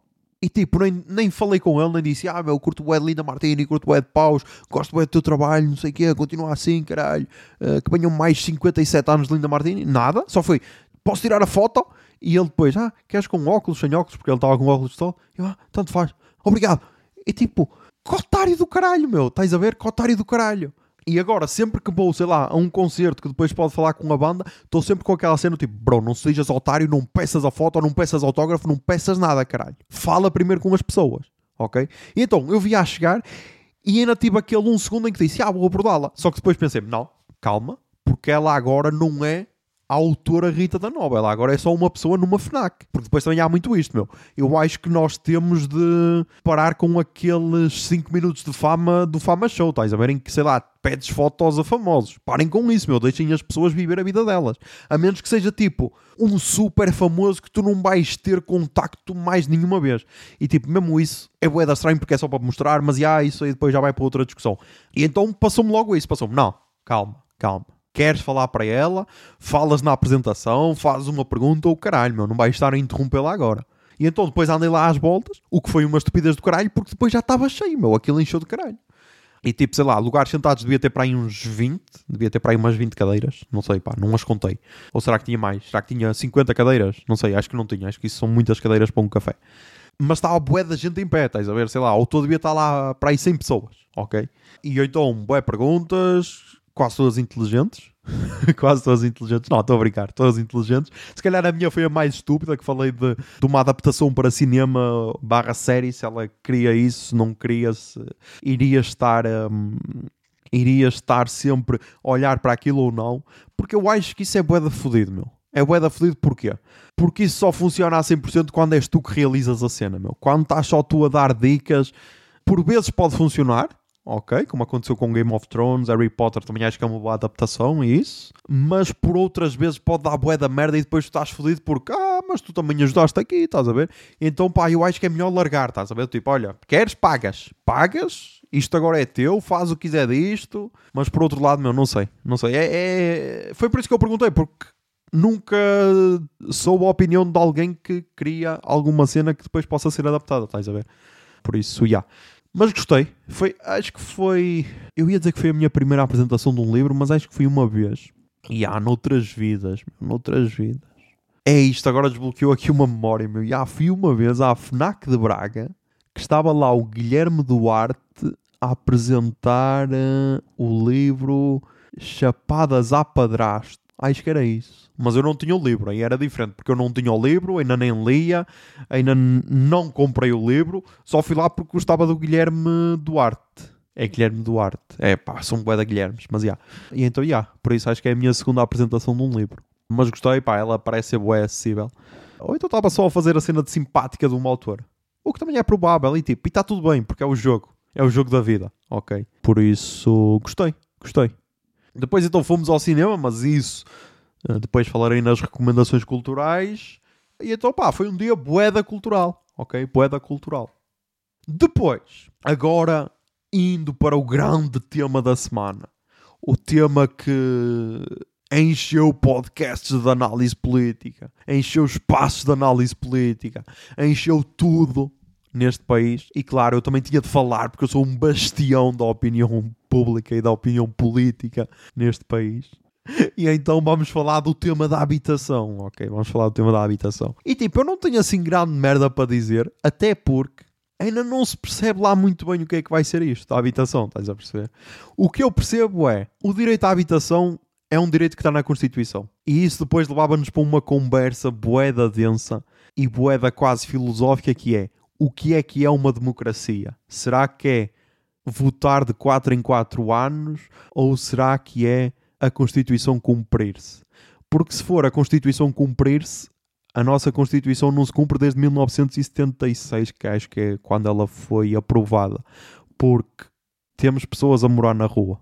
E tipo, nem, nem falei com ele, nem disse, ah, meu, curto o Ed Linda Martini, curto o Ed Paus, gosto bem do teu trabalho, não sei o quê, continua assim, caralho, uh, que venham mais 57 anos de Linda Martini, nada, só foi, posso tirar a foto? E ele depois, ah, queres com óculos, sem óculos, porque ele estava com óculos de sol. Eu, ah, tanto faz, obrigado. E tipo, cotário do caralho, meu, estás a ver? Cotário do caralho. E agora, sempre que vou, sei lá, a um concerto que depois pode falar com a banda, estou sempre com aquela cena tipo, bro, não sejas otário, não peças a foto, não peças autógrafo, não peças nada, caralho. Fala primeiro com as pessoas, ok? E então, eu vi a chegar e ainda tive aquele um segundo em que disse, ah, vou abordá-la. Só que depois pensei, não, calma, porque ela agora não é a autora Rita da Nobel. Agora é só uma pessoa numa FNAC. Porque depois também há muito isto, meu. Eu acho que nós temos de parar com aqueles 5 minutos de fama do Fama Show, estás a ver? Em que, sei lá, pedes fotos a famosos. Parem com isso, meu. Deixem as pessoas viver a vida delas. A menos que seja tipo um super famoso que tu não vais ter contacto mais nenhuma vez. E tipo, mesmo isso é boeda estranho porque é só para mostrar, mas já isso aí depois já vai para outra discussão. E então passou-me logo isso. Passou-me, não, calma, calma. Queres falar para ela, falas na apresentação, fazes uma pergunta ou caralho, meu, não vais estar a interrompê-la agora. E então depois andei lá às voltas, o que foi uma estupidez do caralho, porque depois já estava cheio, meu, aquilo encheu de caralho. E tipo, sei lá, lugares sentados devia ter para aí uns 20, devia ter para aí umas 20 cadeiras, não sei, pá, não as contei. Ou será que tinha mais? Será que tinha 50 cadeiras? Não sei, acho que não tinha, acho que isso são muitas cadeiras para um café. Mas estava bué da gente em pé, estás a ver, sei lá, ao todo devia estar lá para aí 100 pessoas, ok? E então, bué perguntas, quase todas inteligentes. quase todas inteligentes. Não, estou a brincar, todas inteligentes. Se calhar a minha foi a mais estúpida, que falei de, de uma adaptação para cinema barra série, se ela queria isso, se não queria, se iria estar... Um, iria estar sempre a olhar para aquilo ou não, porque eu acho que isso é boeda fodido, meu. É boeda fodido porquê? Porque isso só funciona a 100% quando és tu que realizas a cena, meu. Quando estás só tu a dar dicas, por vezes pode funcionar, ok, como aconteceu com Game of Thrones, Harry Potter também acho que é uma boa adaptação e isso, mas por outras vezes pode dar bué da merda e depois tu estás fodido porque, ah, mas tu também ajudaste aqui, estás a ver? Então pá, eu acho que é melhor largar, estás a ver? Tipo, olha, queres, pagas, pagas, isto agora é teu, faz o que quiser disto, mas por outro lado, meu, não sei, não sei, é, é... foi por isso que eu perguntei, porque nunca soube a opinião de alguém que cria alguma cena que depois possa ser adaptada, estás a ver? Por isso, já. Yeah. Mas gostei. Foi, acho que foi. Eu ia dizer que foi a minha primeira apresentação de um livro, mas acho que foi uma vez. E há noutras vidas, noutras vidas. É isto, agora desbloqueou aqui uma memória, meu. E há, fui uma vez à FNAC de Braga que estava lá o Guilherme Duarte a apresentar uh, o livro Chapadas à Padrasto. Acho que era isso. Mas eu não tinha o livro, aí era diferente, porque eu não tinha o livro, ainda nem lia, ainda não comprei o livro, só fui lá porque gostava do Guilherme Duarte. É Guilherme Duarte. É pá, são bué da Guilhermes, mas já. Yeah. E então, já. Yeah, por isso acho que é a minha segunda apresentação de um livro. Mas gostei, pá, ela parece ser bué acessível. Ou então estava só a fazer a cena de simpática de um autor. O que também é provável, e tipo, e está tudo bem, porque é o jogo. É o jogo da vida, ok? Por isso, gostei, gostei. Depois então fomos ao cinema, mas isso uh, depois falarei nas recomendações culturais. E então pá, foi um dia boeda cultural, ok? Boeda cultural. Depois, agora indo para o grande tema da semana. O tema que encheu podcasts de análise política, encheu espaços de análise política, encheu tudo neste país. E claro, eu também tinha de falar porque eu sou um bastião da opinião pública e da opinião política neste país. E então vamos falar do tema da habitação, ok? Vamos falar do tema da habitação. E tipo, eu não tenho assim grande merda para dizer, até porque ainda não se percebe lá muito bem o que é que vai ser isto, a habitação, estás a perceber? O que eu percebo é, o direito à habitação é um direito que está na Constituição. E isso depois levava-nos para uma conversa boeda densa e boeda quase filosófica que é, o que é que é uma democracia? Será que é votar de 4 em 4 anos ou será que é a Constituição cumprir-se? Porque se for a Constituição cumprir-se, a nossa Constituição não se cumpre desde 1976, que acho que é quando ela foi aprovada, porque temos pessoas a morar na rua.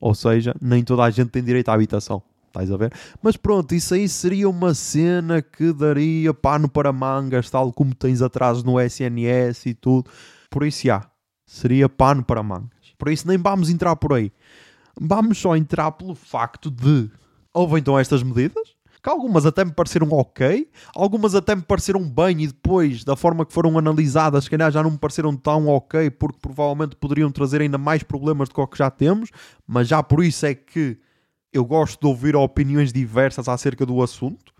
Ou seja, nem toda a gente tem direito à habitação. Estás a ver? Mas pronto, isso aí seria uma cena que daria pano para mangas, tal como tens atrasos no SNS e tudo. Por isso, já, seria pano para mangas. Por isso, nem vamos entrar por aí. Vamos só entrar pelo facto de houve então estas medidas, que algumas até me pareceram ok, algumas até me pareceram bem e depois, da forma que foram analisadas, se calhar já não me pareceram tão ok, porque provavelmente poderiam trazer ainda mais problemas do que o que já temos, mas já por isso é que eu gosto de ouvir opiniões diversas acerca do assunto.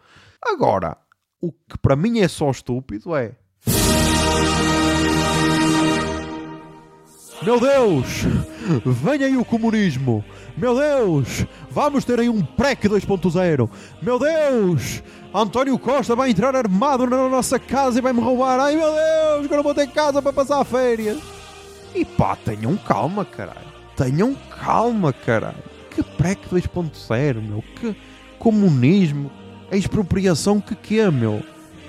Agora, o que para mim é só estúpido é. Meu Deus! Vem aí o comunismo! Meu Deus! Vamos ter aí um PREC 2.0! Meu Deus! António Costa vai entrar armado na nossa casa e vai me roubar! Ai meu Deus! Que eu não vou ter casa para passar férias! E pá, tenham calma, caralho! Tenham calma, caralho! Que PREC 2.0, meu? Que, comunismo, a expropriação, que que é, meu?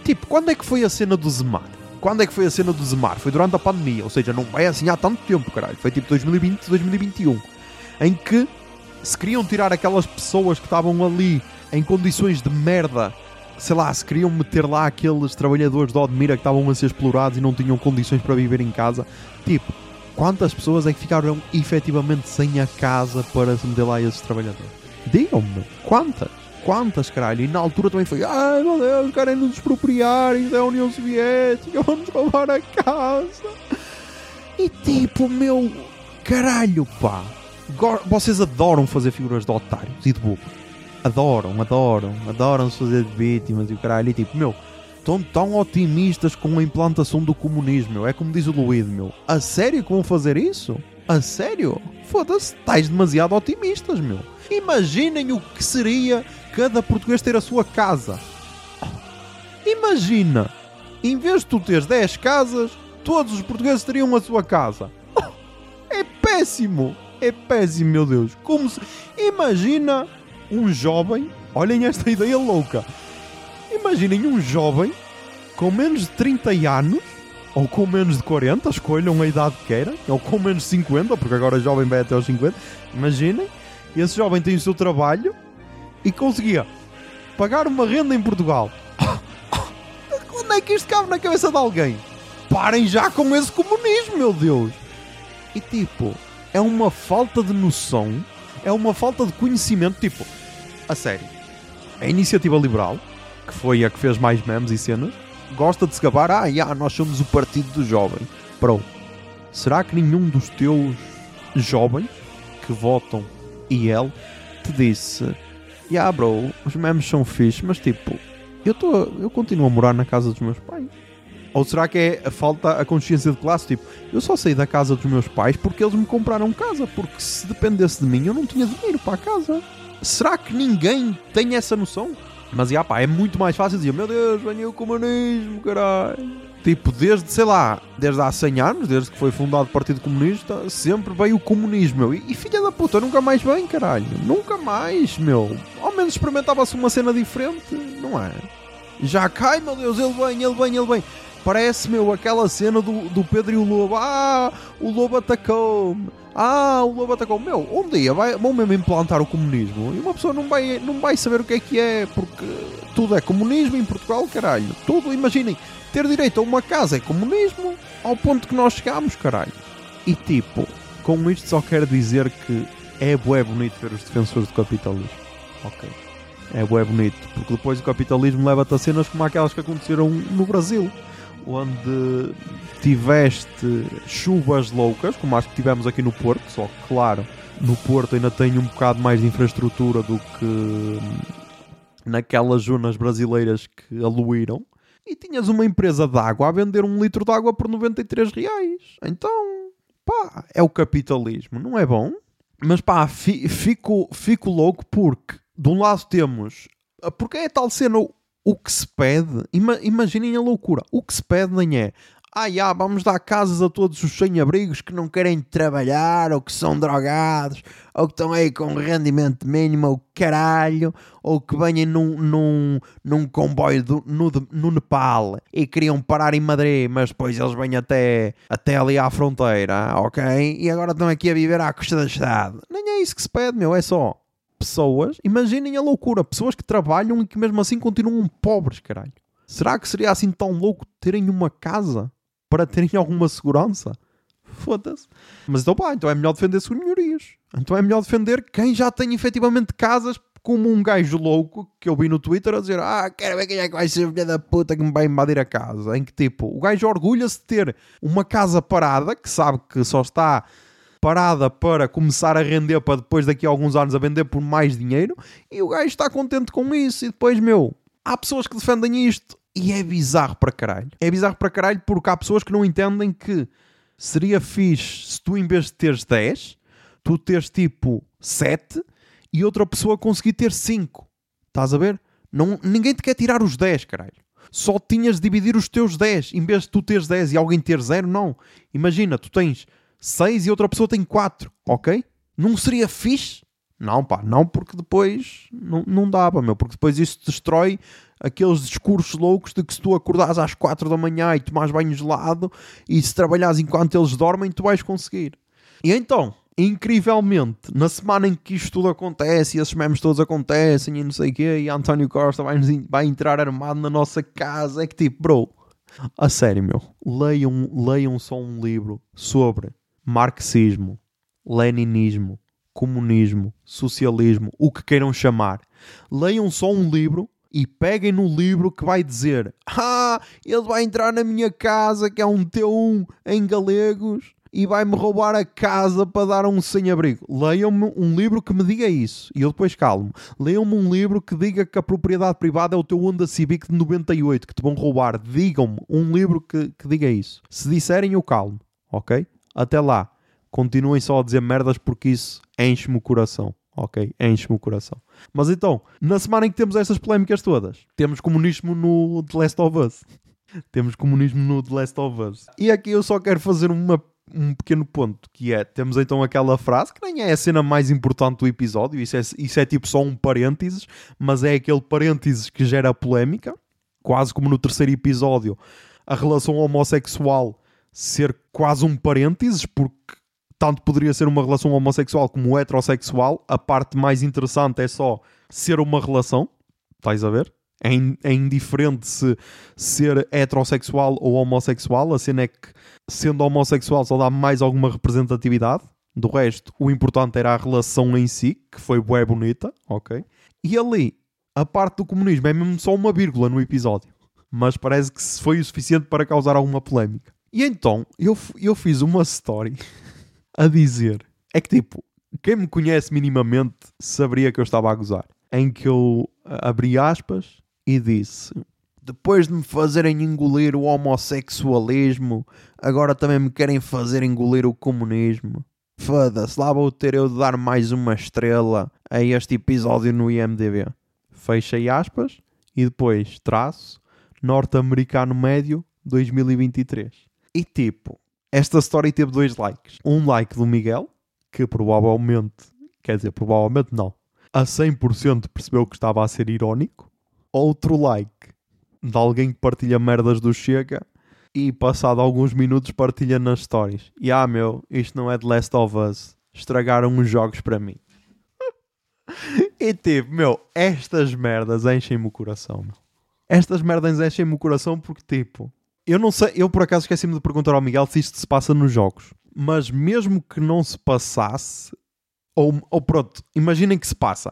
Tipo, quando é que foi a cena do Zemar? Quando é que foi a cena do Zemar? Foi durante a pandemia, ou seja, não é assim há tanto tempo, caralho. Foi tipo 2020, 2021, em que se queriam tirar aquelas pessoas que estavam ali em condições de merda, sei lá, se queriam meter lá aqueles trabalhadores de Odmira que estavam a ser explorados e não tinham condições para viver em casa, tipo, quantas pessoas é que ficaram efetivamente sem a casa para se meter lá esses trabalhadores? Digam-me, quantas? Quantas, caralho? E na altura também foi, ai meu Deus, querem nos expropriar, isso é a União Soviética, vamos roubar a casa. E tipo, meu, caralho, pá. Vocês adoram fazer figuras de otários e de bobo. Adoram, adoram, adoram se fazer de vítimas e o caralho. E tipo, meu, estão tão otimistas com a implantação do comunismo, meu. É como diz o Luído, meu. A sério que vão fazer isso? A sério? Foda-se, estáis demasiado otimistas, meu. Imaginem o que seria cada português ter a sua casa. Imagina, em vez de tu teres 10 casas, todos os portugueses teriam a sua casa. É péssimo! É péssimo, meu Deus. Como se... Imagina um jovem. Olhem esta ideia louca. Imaginem um jovem com menos de 30 anos, ou com menos de 40, escolham a idade que queiram, ou com menos de 50, porque agora jovem vai até aos 50. Imaginem, esse jovem tem o seu trabalho e conseguia pagar uma renda em Portugal. Onde é que isto cabe na cabeça de alguém? Parem já com esse comunismo, meu Deus! E tipo, é uma falta de noção, é uma falta de conhecimento, tipo, a sério. A iniciativa liberal, que foi a que fez mais memes e cenas, gosta de se gabar, ah, já, nós somos o partido do jovem. Bro, será que nenhum dos teus jovens que votam IL te disse, já, bro, os memes são fixe, mas tipo, eu, tô, eu continuo a morar na casa dos meus pais? Ou será que é a falta a consciência de classe? Tipo, eu só saí da casa dos meus pais porque eles me compraram casa. Porque se dependesse de mim, eu não tinha dinheiro para a casa. Será que ninguém tem essa noção? Mas, já pá, é muito mais fácil dizer: Meu Deus, venha o comunismo, caralho. Tipo, desde, sei lá, desde há 100 anos, desde que foi fundado o Partido Comunista, sempre veio o comunismo, meu. E, e filha da puta, nunca mais vem, caralho. Nunca mais, meu. Ao menos experimentava-se uma cena diferente, não é? Já cai, meu Deus, ele vem, ele vem, ele vem. Parece, meu, aquela cena do, do Pedro e o Lobo. Ah, o Lobo atacou-me. Ah, o Lobo atacou-me. Meu, um dia vai, vão mesmo implantar o comunismo e uma pessoa não vai, não vai saber o que é que é, porque tudo é comunismo em Portugal, caralho. Tudo, imaginem, ter direito a uma casa é comunismo, ao ponto que nós chegamos, caralho. E tipo, com isto só quero dizer que é bué bonito ver os defensores do capitalismo. Ok. É bué bonito, porque depois o capitalismo leva-te a cenas como aquelas que aconteceram no Brasil onde tiveste chuvas loucas, como as que tivemos aqui no Porto, só que, claro, no Porto ainda tem um bocado mais de infraestrutura do que naquelas zonas brasileiras que aluíram. E tinhas uma empresa de água a vender um litro de água por 93 reais. Então, pá, é o capitalismo, não é bom? Mas pá, fi, fico, fico louco porque, de um lado temos... Porque é tal cena o que se pede, ima, imaginem a loucura, o que se pede nem é ah, já, vamos dar casas a todos os sem-abrigos que não querem trabalhar, ou que são drogados, ou que estão aí com rendimento mínimo, ou caralho, ou que venham num, num, num comboio do, no, no Nepal e queriam parar em Madrid, mas depois eles vêm até, até ali à fronteira, ok? E agora estão aqui a viver à custa da cidade. Nem é isso que se pede, meu, é só pessoas, imaginem a loucura, pessoas que trabalham e que mesmo assim continuam pobres, caralho. Será que seria assim tão louco terem uma casa para terem alguma segurança? Foda-se. Mas então pá, então é melhor defender senhorias. Então é melhor defender quem já tem efetivamente casas como um gajo louco que eu vi no Twitter a dizer ah, quero ver quem é que vai ser filha da puta que me vai invadir a casa. Em que tipo, o gajo orgulha-se de ter uma casa parada, que sabe que só está parada para começar a render para depois daqui a alguns anos a vender por mais dinheiro e o gajo está contente com isso e depois, meu, há pessoas que defendem isto e é bizarro para caralho. É bizarro para caralho porque há pessoas que não entendem que seria fixe se tu em vez de teres 10, tu teres tipo 7 e outra pessoa conseguir ter 5. Estás a ver? Não, ninguém te quer tirar os 10, caralho. Só tinhas de dividir os teus 10. Em vez de tu teres 10 e alguém ter 0, não. Imagina, tu tens 6 e outra pessoa tem 4, ok? Não seria fixe Não, pá, não porque depois não, não dava, meu, porque depois isso destrói aqueles discursos loucos de que se tu acordares às 4 da manhã e tomares banho gelado e se trabalhares enquanto eles dormem, tu vais conseguir. E então, incrivelmente, na semana em que isto tudo acontece e esses memes todos acontecem e não sei o quê, e António Costa vai, vai entrar armado na nossa casa, é que tipo, bro, a sério, meu, leiam, leiam só um livro sobre marxismo, leninismo, comunismo, socialismo, o que queiram chamar. Leiam só um livro e peguem no livro que vai dizer: Ah, ele vai entrar na minha casa, que é um T1 em galegos, e vai-me roubar a casa para dar um sem-abrigo. Leiam-me um livro que me diga isso. E eu depois calmo. Leiam-me um livro que diga que a propriedade privada é o teu Honda Civic de 98, que te vão roubar. Digam-me um livro que, que diga isso. Se disserem, eu calmo. Ok? Até lá. Continuem só a dizer merdas porque isso enche-me o coração. Ok? Enche-me o coração. Mas então, na semana em que temos estas polémicas todas, temos comunismo no The Last of Us. temos comunismo no The Last of Us. E aqui eu só quero fazer uma um pequeno ponto, que é, temos então aquela frase, que nem é a cena mais importante do episódio, isso é, isso é tipo só um parênteses, mas é aquele parênteses que gera polémica, quase como no terceiro episódio, a relação homossexual ser quase um parênteses, porque tanto poderia ser uma relação homossexual como heterossexual, a parte mais interessante é só ser uma relação, estás a ver? É, é indiferente se ser heterossexual ou homossexual, a cena é que sendo homossexual só dá mais alguma representatividade. Do resto, o importante era a relação em si, que foi bué bonita, ok? E ali, a parte do comunismo é mesmo só uma vírgula no episódio. Mas parece que foi o suficiente para causar alguma polémica. E então, eu, eu fiz uma story a dizer... É que tipo, quem me conhece minimamente saberia que eu estava a gozar. Em que eu abri aspas e disse: Depois de me fazerem engolir o homossexualismo, agora também me querem fazer engolir o comunismo. Foda-se, lá vou ter eu de dar mais uma estrela a este episódio no IMDB. Fechei aspas e depois traço norte-americano médio 2023. E tipo, esta story teve dois likes. Um like do Miguel, que provavelmente, quer dizer, provavelmente não, a 100% percebeu que estava a ser irónico outro like de alguém que partilha merdas do Chega e passado alguns minutos partilha nas stories. E ah meu, isto não é The Last of Us. Estragaram os jogos para mim. e tipo, meu, estas merdas enchem-me o coração, meu. Estas merdas enchem-me o coração porque tipo, eu não sei, eu por acaso esqueci-me de perguntar ao Miguel se isto se passa nos jogos. Mas mesmo que não se passasse, ou, ou pronto, imaginem que se passa.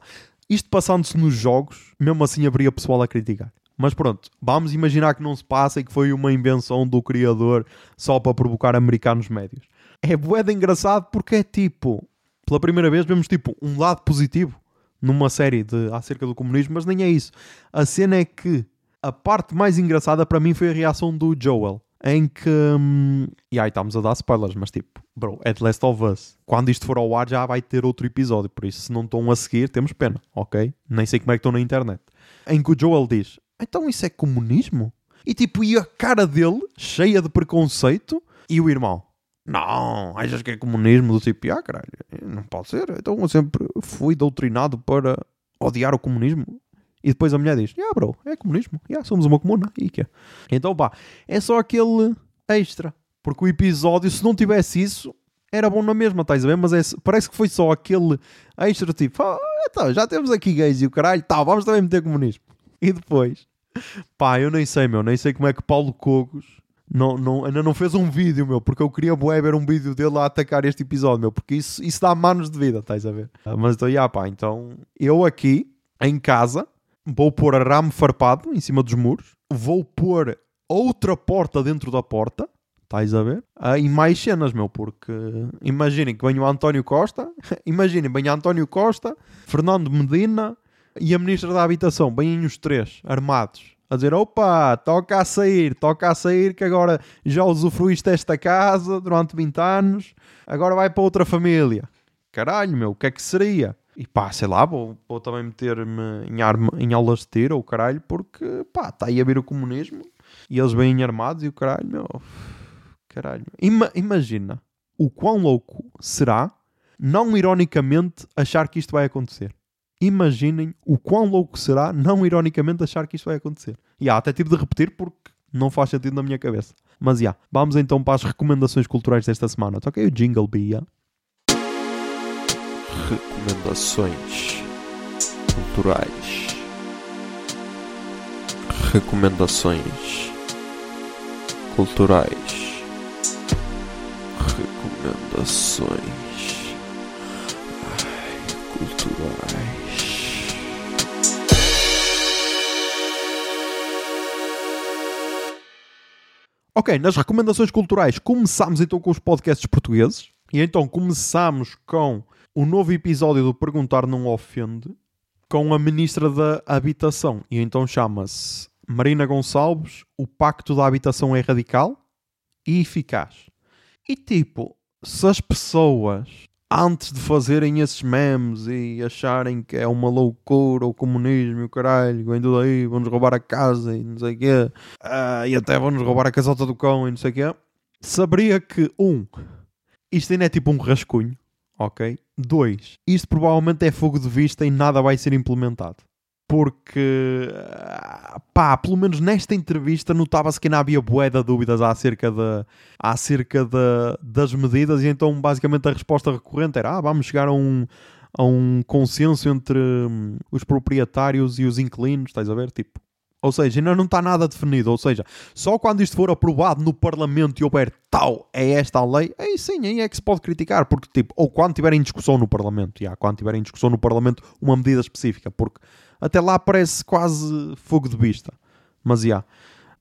Isto passando-se nos jogos, mesmo assim haveria pessoal a criticar. Mas pronto, vamos imaginar que não se passa e que foi uma invenção do criador só para provocar americanos médios. É bué engraçado porque é tipo, pela primeira vez vemos tipo um lado positivo numa série de, acerca do comunismo, mas nem é isso. A cena é que a parte mais engraçada para mim foi a reação do Joel em que. Hum, e aí estamos a dar spoilers, mas tipo, bro, é The Last of Us. Quando isto for ao ar já vai ter outro episódio, por isso se não estão a seguir, temos pena, ok? Nem sei como é que estão na internet. Em que o Joel diz: Então isso é comunismo? E tipo, e a cara dele, cheia de preconceito, e o irmão: Não, achas que é comunismo? Do tipo, ah, caralho, não pode ser. Então eu sempre fui doutrinado para odiar o comunismo. E depois a mulher diz: Yeah, bro, é comunismo. Yeah, somos uma comuna. E que Então, pá, é só aquele extra. Porque o episódio, se não tivesse isso, era bom na mesma, estás a ver? Mas é, parece que foi só aquele extra tipo: ah, então, já temos aqui gays e o caralho, tá, vamos também meter comunismo. E depois, pá, eu nem sei, meu, nem sei como é que Paulo Cogos não, não, ainda não fez um vídeo, meu, porque eu queria ver um vídeo dele a atacar este episódio, meu, porque isso, isso dá manos de vida, estás a ver? Mas então, yeah, pá, então eu aqui em casa vou pôr arame farpado em cima dos muros, vou pôr outra porta dentro da porta, estás a ver? Ah, e mais cenas, meu, porque imaginem que venha o António Costa, imaginem, venha António Costa, Fernando Medina e a Ministra da Habitação, vêm os três, armados, a dizer, opa, toca a sair, toca a sair que agora já usufruíste esta casa durante 20 anos, agora vai para outra família. Caralho, meu, o que é que seria? E pá, sei lá, vou, vou também meter-me em, em aulas de tiro, o caralho, porque pá, está aí a ver o comunismo e eles vêm armados e o caralho, meu. Caralho. Ima, imagina o quão louco será não ironicamente achar que isto vai acontecer. Imaginem o quão louco será não ironicamente achar que isto vai acontecer. E yeah, até tive de repetir porque não faz sentido na minha cabeça. Mas já, yeah, vamos então para as recomendações culturais desta semana. Toquei o jingle, Bia. Recomendações culturais. Recomendações culturais. Recomendações Ai, culturais. Ok, nas recomendações culturais começámos então com os podcasts portugueses. E então começámos com o novo episódio do Perguntar Não Ofende com a Ministra da Habitação. E então chama-se Marina Gonçalves, o Pacto da Habitação é radical e eficaz. E tipo, se as pessoas, antes de fazerem esses memes e acharem que é uma loucura o comunismo e o caralho, vem tudo aí, vão-nos roubar a casa e não sei o quê, uh, e até vão-nos roubar a casota do cão e não sei o quê, saberia que, um, isto ainda é tipo um rascunho, ok? Dois, isto provavelmente é fogo de vista e nada vai ser implementado porque pá, pelo menos nesta entrevista notava-se que ainda havia bué de dúvidas acerca, de, acerca de, das medidas e então basicamente a resposta recorrente era ah, vamos chegar a um, a um consenso entre hum, os proprietários e os inquilinos, estás a ver? Tipo, ou seja, ainda não está nada definido. Ou seja, só quando isto for aprovado no Parlamento e houver tal é esta a lei, aí sim, aí é que se pode criticar. Porque, tipo, ou quando tiver em discussão no Parlamento, já, quando tiver em discussão no Parlamento uma medida específica, porque até lá parece quase fogo de vista. Mas, já,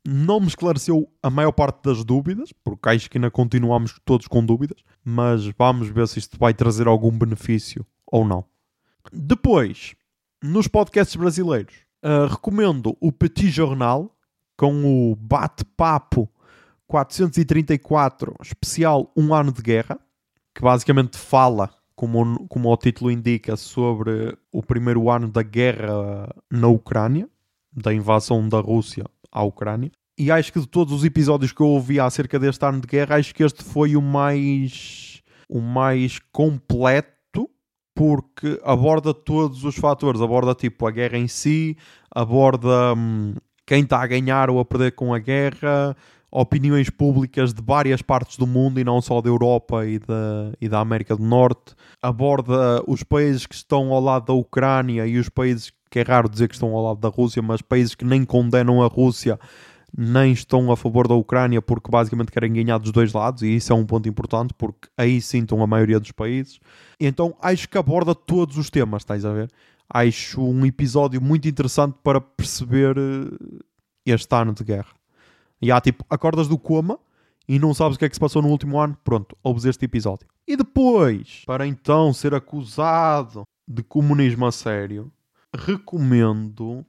não me esclareceu a maior parte das dúvidas, porque acho que ainda continuamos todos com dúvidas, mas vamos ver se isto vai trazer algum benefício ou não. Depois, nos podcasts brasileiros, Uh, recomendo o Petit Jornal com o Bate-Papo 434 especial Um Ano de Guerra, que basicamente fala, como, como o título indica, sobre o primeiro ano da guerra na Ucrânia, da invasão da Rússia à Ucrânia. E acho que de todos os episódios que eu ouvi acerca deste ano de guerra, acho que este foi o mais, o mais completo porque aborda todos os fatores, aborda tipo a guerra em si, aborda hum, quem está a ganhar ou a perder com a guerra, opiniões públicas de várias partes do mundo e não só da Europa e da, e da América do Norte, aborda os países que estão ao lado da Ucrânia e os países que é raro dizer que estão ao lado da Rússia, mas países que nem condenam a Rússia nem estão a favor da Ucrânia porque basicamente querem ganhar dos dois lados, e isso é um ponto importante porque aí estão a maioria dos países. Então acho que aborda todos os temas, estás a ver? Acho um episódio muito interessante para perceber eh, este ano de guerra. E há tipo, acordas do coma e não sabes o que é que se passou no último ano, pronto, ouves este episódio. E depois, para então ser acusado de comunismo a sério, recomendo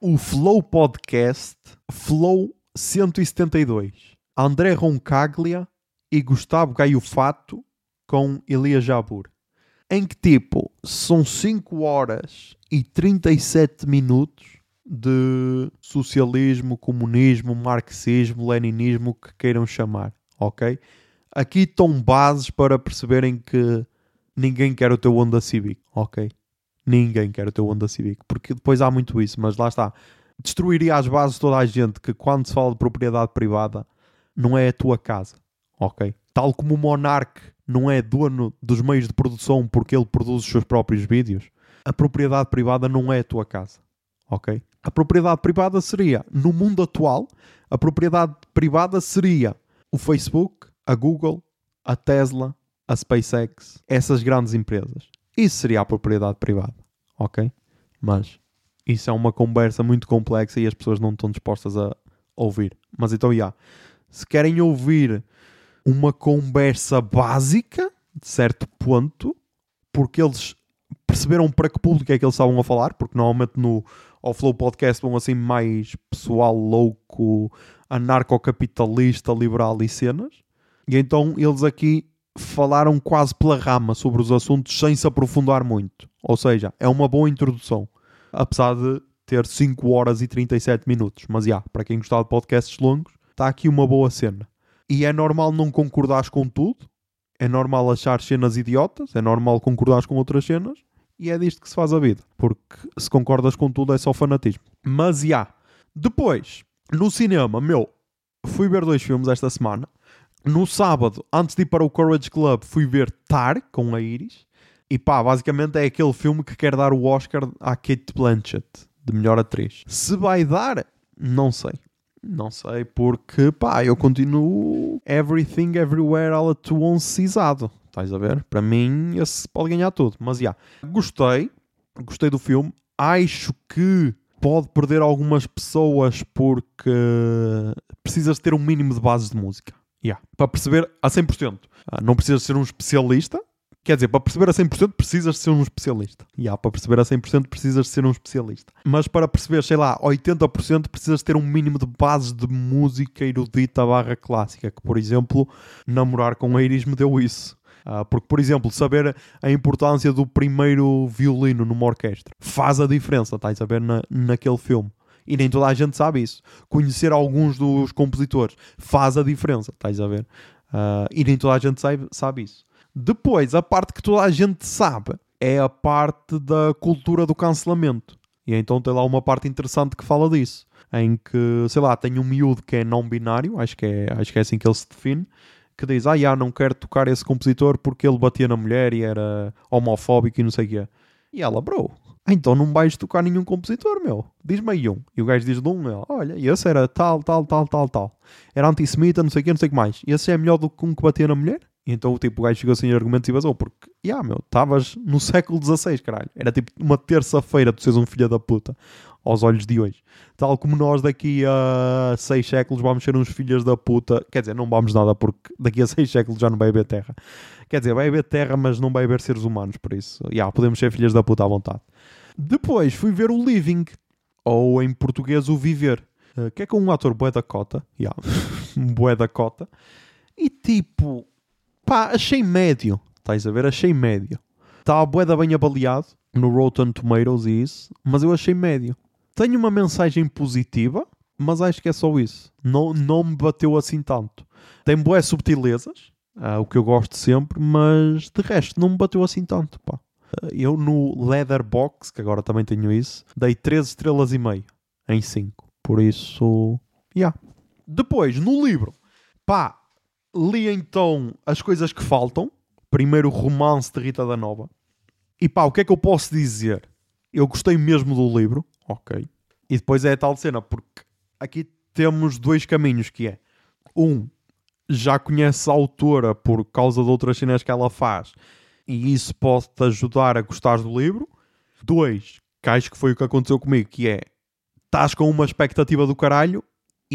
o Flow Podcast Flow 172. André Roncaglia e Gustavo Gaio Fato com Elias Jabur. Em que tipo, são 5 horas e 37 minutos de socialismo, comunismo, marxismo, leninismo, que queiram chamar, ok? Aqui estão bases para perceberem que ninguém quer o teu Honda Civic, ok? Ninguém quer o teu Honda Civic, porque depois há muito isso, mas lá está. Destruiria as bases toda a gente que quando se fala de propriedade privada não é a tua casa, ok? Tal como o Monarch não é dono dos meios de produção porque ele produz os seus próprios vídeos, a propriedade privada não é a tua casa, ok? A propriedade privada seria, no mundo atual, a propriedade privada seria o Facebook, a Google, a Tesla, a SpaceX, essas grandes empresas. Isso seria a propriedade privada, ok? Mas isso é uma conversa muito complexa e as pessoas não estão dispostas a ouvir. Mas então, já. Yeah, se querem ouvir uma conversa básica, de certo ponto, porque eles perceberam para que público é que eles estavam a falar, porque normalmente no ao Flow Podcast vão assim mais pessoal louco, anarcocapitalista, liberal e cenas. E então eles aqui falaram quase pela rama sobre os assuntos sem se aprofundar muito. Ou seja, é uma boa introdução. Apesar de ter 5 horas e 37 minutos. Mas já, yeah, para quem gostar de podcasts longos, está aqui uma boa cena. E é normal não concordares com tudo, é normal achar cenas idiotas, é normal concordar com outras cenas, e é disto que se faz a vida. Porque se concordas com tudo é só fanatismo. Mas, já. Yeah. Depois, no cinema, meu, fui ver dois filmes esta semana. No sábado, antes de ir para o Courage Club, fui ver Tar, com a Iris. E pá, basicamente é aquele filme que quer dar o Oscar à Kate Blanchett, de melhor atriz. Se vai dar, não sei. Não sei, porque pá, eu continuo Everything Everywhere All at Once cisado. Estás a ver? Para mim, esse pode ganhar tudo. Mas já, yeah, gostei. Gostei do filme. Acho que pode perder algumas pessoas porque precisas ter um mínimo de bases de música. Yeah. Para perceber a 100%. Ah, não precisas ser um especialista. Quer dizer, para perceber a 100% precisas ser um especialista. Yeah, para perceber a 100% precisas ser um especialista. Mas para perceber, sei lá, 80% precisas ter um mínimo de bases de música erudita barra clássica. Que, por exemplo, namorar com Iris me deu isso. Uh, porque, por exemplo, saber a importância do primeiro violino numa orquestra faz a diferença, estás a ver, na, naquele filme. E nem toda a gente sabe isso. Conhecer alguns dos compositores faz a diferença, estás a ver? Uh, e nem toda a gente sabe, sabe isso. Depois, a parte que toda a gente sabe é a parte da cultura do cancelamento. E então tem lá uma parte interessante que fala disso. Em que, sei lá, tem um miúdo que é não binário, acho que é, acho que é assim que ele se define, que diz: Ah, já, não quero tocar esse compositor porque ele batia na mulher e era homofóbico e não sei o quê. E ela, bro, então não vais tocar nenhum compositor, meu. Diz-me aí um. E o gajo diz de um, ela, olha, esse era tal, tal, tal, tal, tal. Era antissemita, não sei o quê, não sei o que mais. Esse é melhor do que um que batia na mulher? Então tipo, o gajo chegou sem argumentos e vazou, porque, já, yeah, meu, estavas no século XVI, caralho. Era tipo uma terça-feira tu seres um filho da puta aos olhos de hoje. Tal como nós daqui a seis séculos vamos ser uns filhos da puta. Quer dizer, não vamos nada porque daqui a seis séculos já não vai haver terra. Quer dizer, vai haver terra, mas não vai haver seres humanos, por isso. Já, yeah, podemos ser filhos da puta à vontade. Depois fui ver o Living, ou em português o Viver, uh, que é com um ator bué da cota. Yeah. bué da cota. E tipo, pá, achei médio. Estás a ver? Achei médio. Estava bué da bem avaliado no Rotten Tomatoes e isso, mas eu achei médio. Tenho uma mensagem positiva, mas acho que é só isso. Não, não me bateu assim tanto. Tem boas subtilezas, uh, o que eu gosto sempre, mas de resto não me bateu assim tanto. Pá. Eu no Leatherbox, que agora também tenho isso, dei 3 estrelas e meio em 5. Por isso, yeah. Depois, no livro, pá, li então as coisas que faltam. Primeiro, o romance de Rita da Nova. E pá, o que é que eu posso dizer? Eu gostei mesmo do livro ok. E depois é a tal cena, porque aqui temos dois caminhos, que é, um, já conhece a autora por causa de outras cenas que ela faz, e isso pode-te ajudar a gostar do livro. Dois, que acho que foi o que aconteceu comigo, que é, estás com uma expectativa do caralho,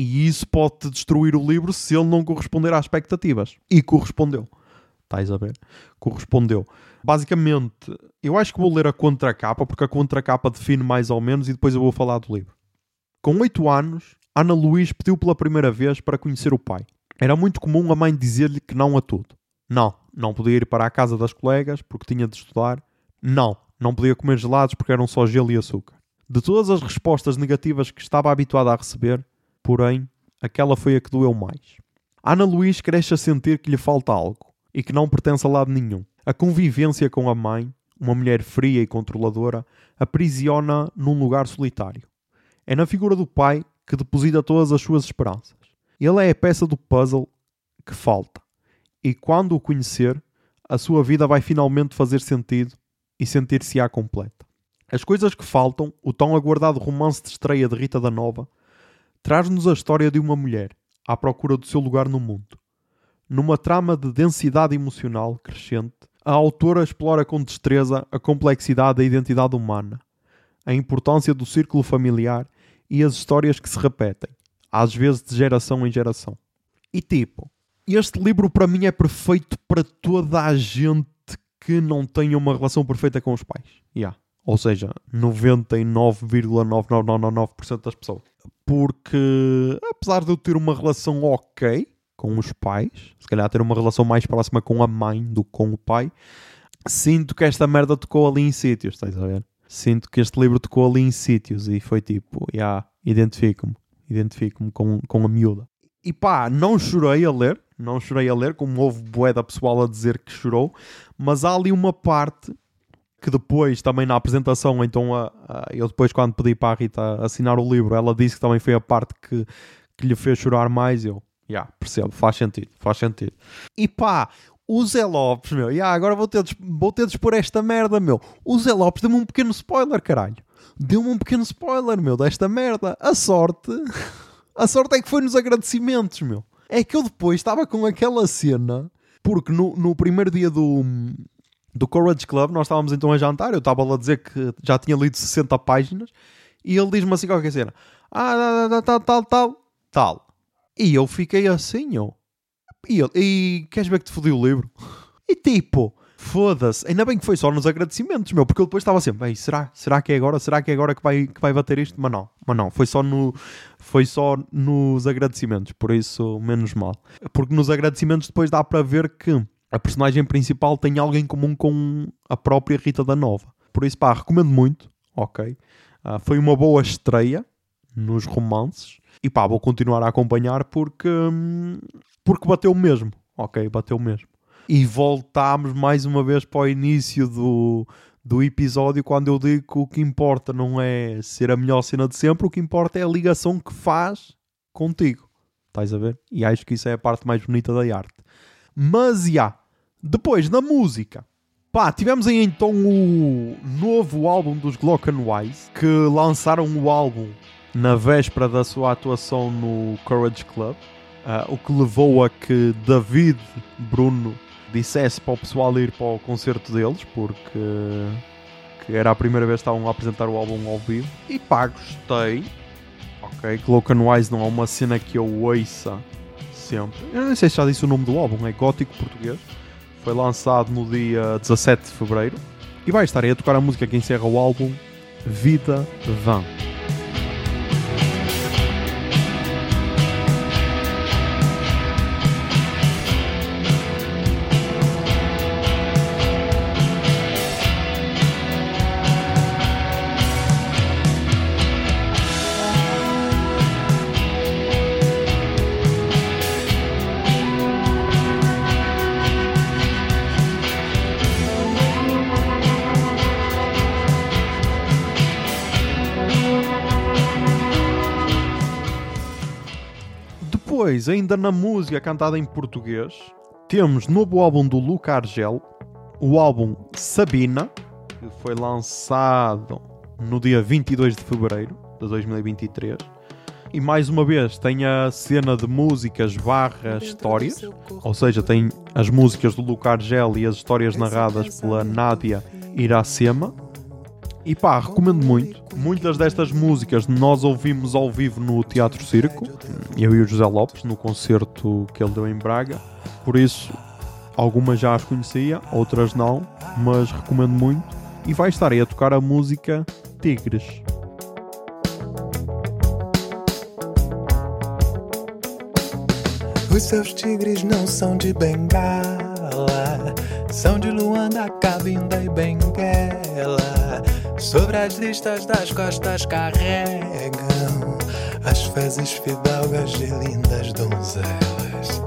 e isso pode-te destruir o livro se ele não corresponder às expectativas. E correspondeu. Estás a ver? Correspondeu. Basicamente, eu acho que vou ler a contracapa, porque a contracapa define mais ou menos e depois eu vou falar do livro. Com 8 anos, Ana Luís pediu pela primeira vez para conhecer o pai. Era muito comum a mãe dizer-lhe que não a tudo. Não, não podia ir para a casa das colegas porque tinha de estudar. Não, não podia comer gelados porque eram só gelo e açúcar. De todas as respostas negativas que estava habituada a receber, porém, aquela foi a que doeu mais. Ana Luís cresce a sentir que lhe falta algo e que não pertence a lado nenhum. A convivência com a mãe, uma mulher fria e controladora, aprisiona num lugar solitário. É na figura do pai que deposita todas as suas esperanças. Ele é a peça do puzzle que falta. E quando o conhecer, a sua vida vai finalmente fazer sentido e sentir-se-á completa. As coisas que faltam, o tão aguardado romance de estreia de Rita da Nova, traz-nos a história de uma mulher à procura do seu lugar no mundo. Numa trama de densidade emocional crescente, a autora explora com destreza a complexidade da identidade humana, a importância do círculo familiar e as histórias que se repetem, às vezes de geração em geração. E tipo, este livro para mim é perfeito para toda a gente que não tenha uma relação perfeita com os pais. Yeah. Ou seja, 99,9999% das pessoas. Porque, apesar de eu ter uma relação ok com os pais, se calhar ter uma relação mais próxima com a mãe do que com o pai, sinto que esta merda tocou ali em sítios, estás a ver? Sinto que este livro tocou ali em sítios e foi tipo, já, yeah, identifico-me, identifico-me com, com a miúda. E pá, não chorei a ler, não chorei a ler, como houve bué da pessoal a dizer que chorou, mas há ali uma parte que depois, também na apresentação, então a, a- eu depois quando pedi para a Rita assinar o livro, ela disse que também foi a parte que, que lhe fez chorar mais, eu, já, percebo, faz sentido, faz sentido. E pá, o Zé Lopes, meu, já, agora vou ter, de, vou ter de expor esta merda, meu. O Zé Lopes deu-me um pequeno spoiler, caralho. Deu-me um pequeno spoiler, meu, desta merda. A sorte, a sorte é que foi nos agradecimentos, meu. É que eu depois estava com aquela cena, porque no, no primeiro dia do, do Courage Club, nós estávamos então a jantar, eu estava lá a dizer que já tinha lido 60 páginas, e ele diz-me assim qualquer cena. Ah, tal, tal, tal, tal. E eu fiquei assim, ó. E, ele, e queres ver que te fodi o livro? E tipo, foda-se. Ainda bem que foi só nos agradecimentos, meu, porque eu depois estava sempre, "Ei, será? Será que é agora? Será que é agora que vai, que vai bater isto? Mas não, mas não, foi só, no, foi só nos agradecimentos, por isso menos mal. Porque nos agradecimentos depois dá para ver que a personagem principal tem algo em comum com a própria Rita da Nova. Por isso, pá, recomendo muito, ok? Ah, foi uma boa estreia nos romances. E pá, vou continuar a acompanhar porque, hum, porque bateu mesmo. Ok, bateu mesmo. E voltámos mais uma vez para o início do, do episódio quando eu digo que o que importa não é ser a melhor cena de sempre, o que importa é a ligação que faz contigo. Estás a ver? E acho que isso é a parte mais bonita da arte. Mas, já, depois, na música, pá, tivemos aí então o novo álbum dos Glockenwise, que lançaram o álbum na véspera da sua atuação no Courage Club, ah, o que levou a que David Bruno dissesse para o pessoal ir para o concerto deles, porque que era a primeira vez que estavam a apresentar o álbum ao vivo. E pá, gostei. Ok, Glockenwise não é uma cena que eu ouça sempre. Eu não sei se já disse o nome do álbum, é Gótico Português. Foi lançado no dia 17 de Fevereiro. E vai estar aí a tocar a música que encerra o álbum Vida Vã. Depois, ainda na música cantada em português, temos novo álbum do Luca Argel, o álbum Sabina, que foi lançado no dia 22 de fevereiro de 2023. E mais uma vez tem a cena de músicas barra histórias, ou seja, tem as músicas do Luca Argel e as histórias narradas pela Nádia Iracema. E pá, recomendo muito. Muitas destas músicas nós ouvimos ao vivo no Teatro Circo, eu e o José Lopes, no concerto que ele deu em Braga. Por isso, algumas já as conhecia, outras não, mas recomendo muito. E vai estar aí a tocar a música Tigres. Os seus tigres não são de bengala, são de Luanda, Cabinda e Benguela. Sobre as listas das costas carregam as fezes fidalgas de lindas donzelas.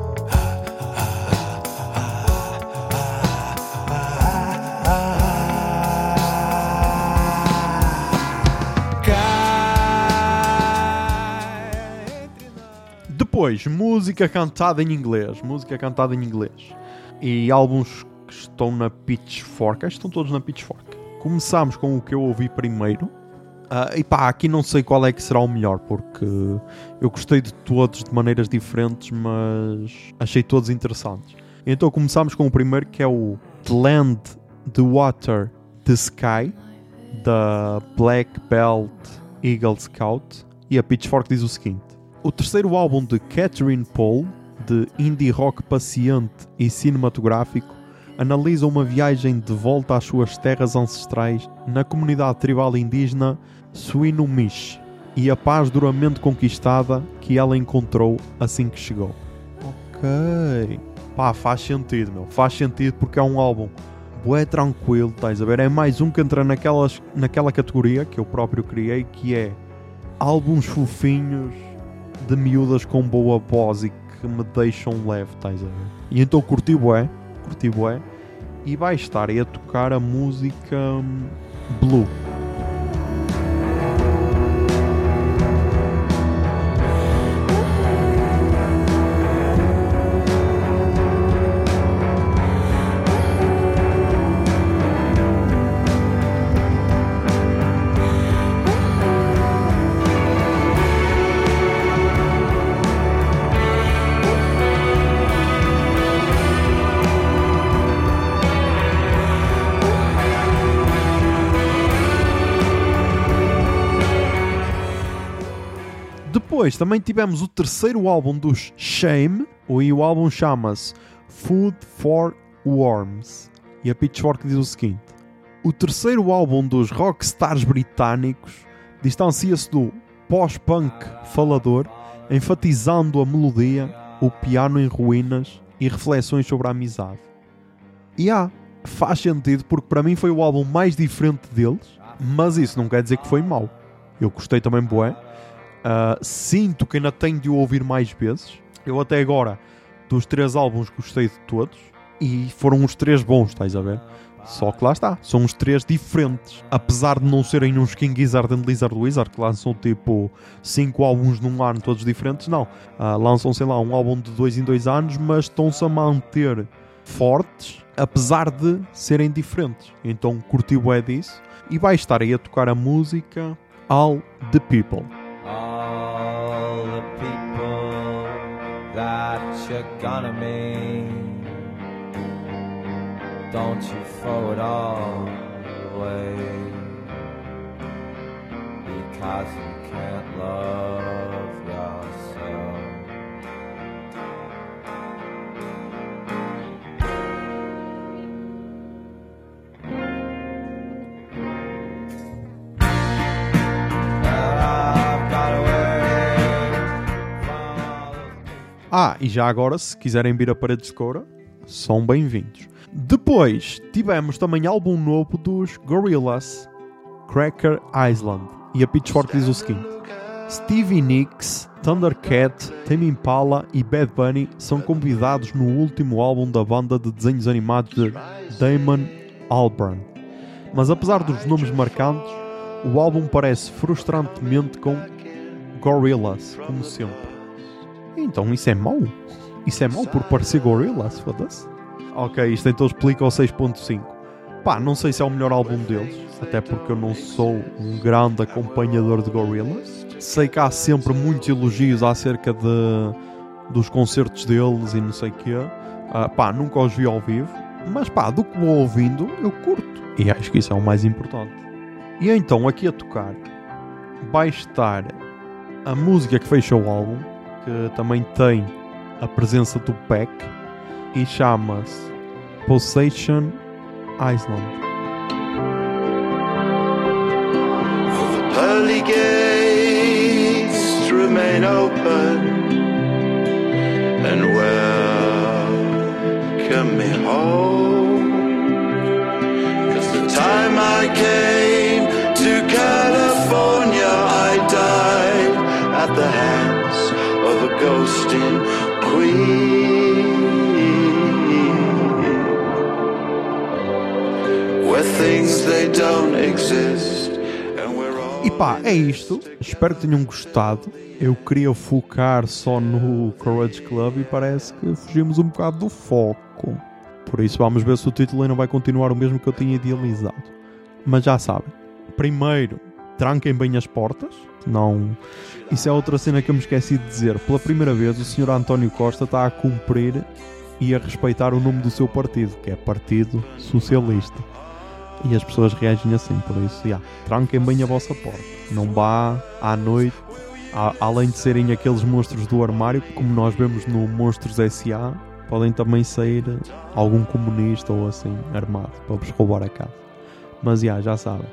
Depois, música cantada em inglês. Música cantada em inglês. E álbuns que estão na Pitchfork. Acho que estão todos na Pitchfork. Começamos com o que eu ouvi primeiro. Ah, e pá, aqui não sei qual é que será o melhor, porque eu gostei de todos de maneiras diferentes, mas achei todos interessantes. Então começamos com o primeiro que é o The Land, The Water, The Sky, da Black Belt Eagle Scout. E a Pitchfork diz o seguinte: O terceiro álbum de Catherine Paul, de indie rock paciente e cinematográfico, analisa uma viagem de volta às suas terras ancestrais na comunidade tribal indígena Swinomish e a paz duramente conquistada que ela encontrou assim que chegou. Ok. Pá, faz sentido, meu. Faz sentido porque é um álbum bué tranquilo, estás a ver? É mais um que entra naquelas, naquela categoria que eu próprio criei, que é álbuns fofinhos de miúdas com boa voz e que me deixam leve, estás a ver? E então curti bué, curti bué, e vai estar aí a tocar a música hum, Blue. Depois também tivemos o terceiro álbum dos Shame, e o álbum chama-se Food for Worms. E a Pitchfork diz o seguinte: O terceiro álbum dos rockstars britânicos distancia-se do pós-punk falador, enfatizando a melodia, o piano em ruínas e reflexões sobre a amizade. E há, faz sentido porque para mim foi o álbum mais diferente deles, mas isso não quer dizer que foi mau. Eu gostei também bué. Uh, sinto que ainda tenho de o ouvir mais vezes. Eu até agora, dos três álbuns, gostei de todos. E foram os três bons, estás a ver? Só que lá está, são os três diferentes. Apesar de não serem uns King Gizzard and Lizard Wizard, que lançam tipo cinco álbuns num ano, todos diferentes, não. Uh, lançam, sei lá, um álbum de dois em dois anos, mas estão-se a manter fortes, apesar de serem diferentes. Então curti o é disso. E vai estar aí a tocar a música All the People. All the people that you're gonna meet. Don't you throw it all away because you can't love Ah, e já agora, se quiserem vir a Paredes de Coura, são bem-vindos. Depois, tivemos também álbum novo dos Gorillaz, Cracker Island. E a Pitchfork diz o seguinte: Stevie Nicks, Thundercat, Tame Impala e Bad Bunny são convidados no último álbum da banda de desenhos animados de Damon Albarn. Mas apesar dos nomes marcantes, o álbum parece frustrantemente com Gorillaz, como sempre. Então isso é mau? Isso é mau por parecer Gorillaz, foda-se. Ok, isto então explica o 6.5. Pá, não sei se é o melhor álbum deles, até porque eu não sou um grande acompanhador de Gorillaz. Sei que há sempre muitos elogios acerca de, dos concertos deles e não sei o quê. Ah, pá, nunca os vi ao vivo, mas pá, do que vou ouvindo, eu curto. E acho que isso é o mais importante. E então, aqui a tocar, vai estar a música que fecha o álbum, que também tem a presença do Peck e chama-se Possession Island. Pearly gates remain open queen. Where things they don't exist. E pá, é isto. Espero que tenham gostado. Eu queria focar só no Courage Club e parece que fugimos um bocado do foco. Por isso vamos ver se o título ainda vai continuar o mesmo que eu tinha idealizado. Mas já sabem. Primeiro, tranquem bem as portas. Não. Isso é outra cena que eu me esqueci de dizer. Pela primeira vez, o Sr. António Costa está a cumprir e a respeitar o nome do seu partido, que é Partido Socialista. E as pessoas reagem assim, por isso, já, tranquem bem a vossa porta. Não vá à noite, a- além de serem aqueles monstros do armário, como nós vemos no Monstros S.A., podem também sair algum comunista ou assim, armado, para vos roubar a casa. Mas já, já sabem.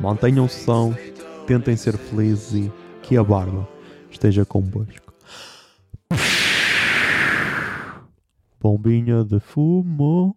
Mantenham-se sãos, tentem ser felizes e que a barba esteja convosco. Bombinha de fumo.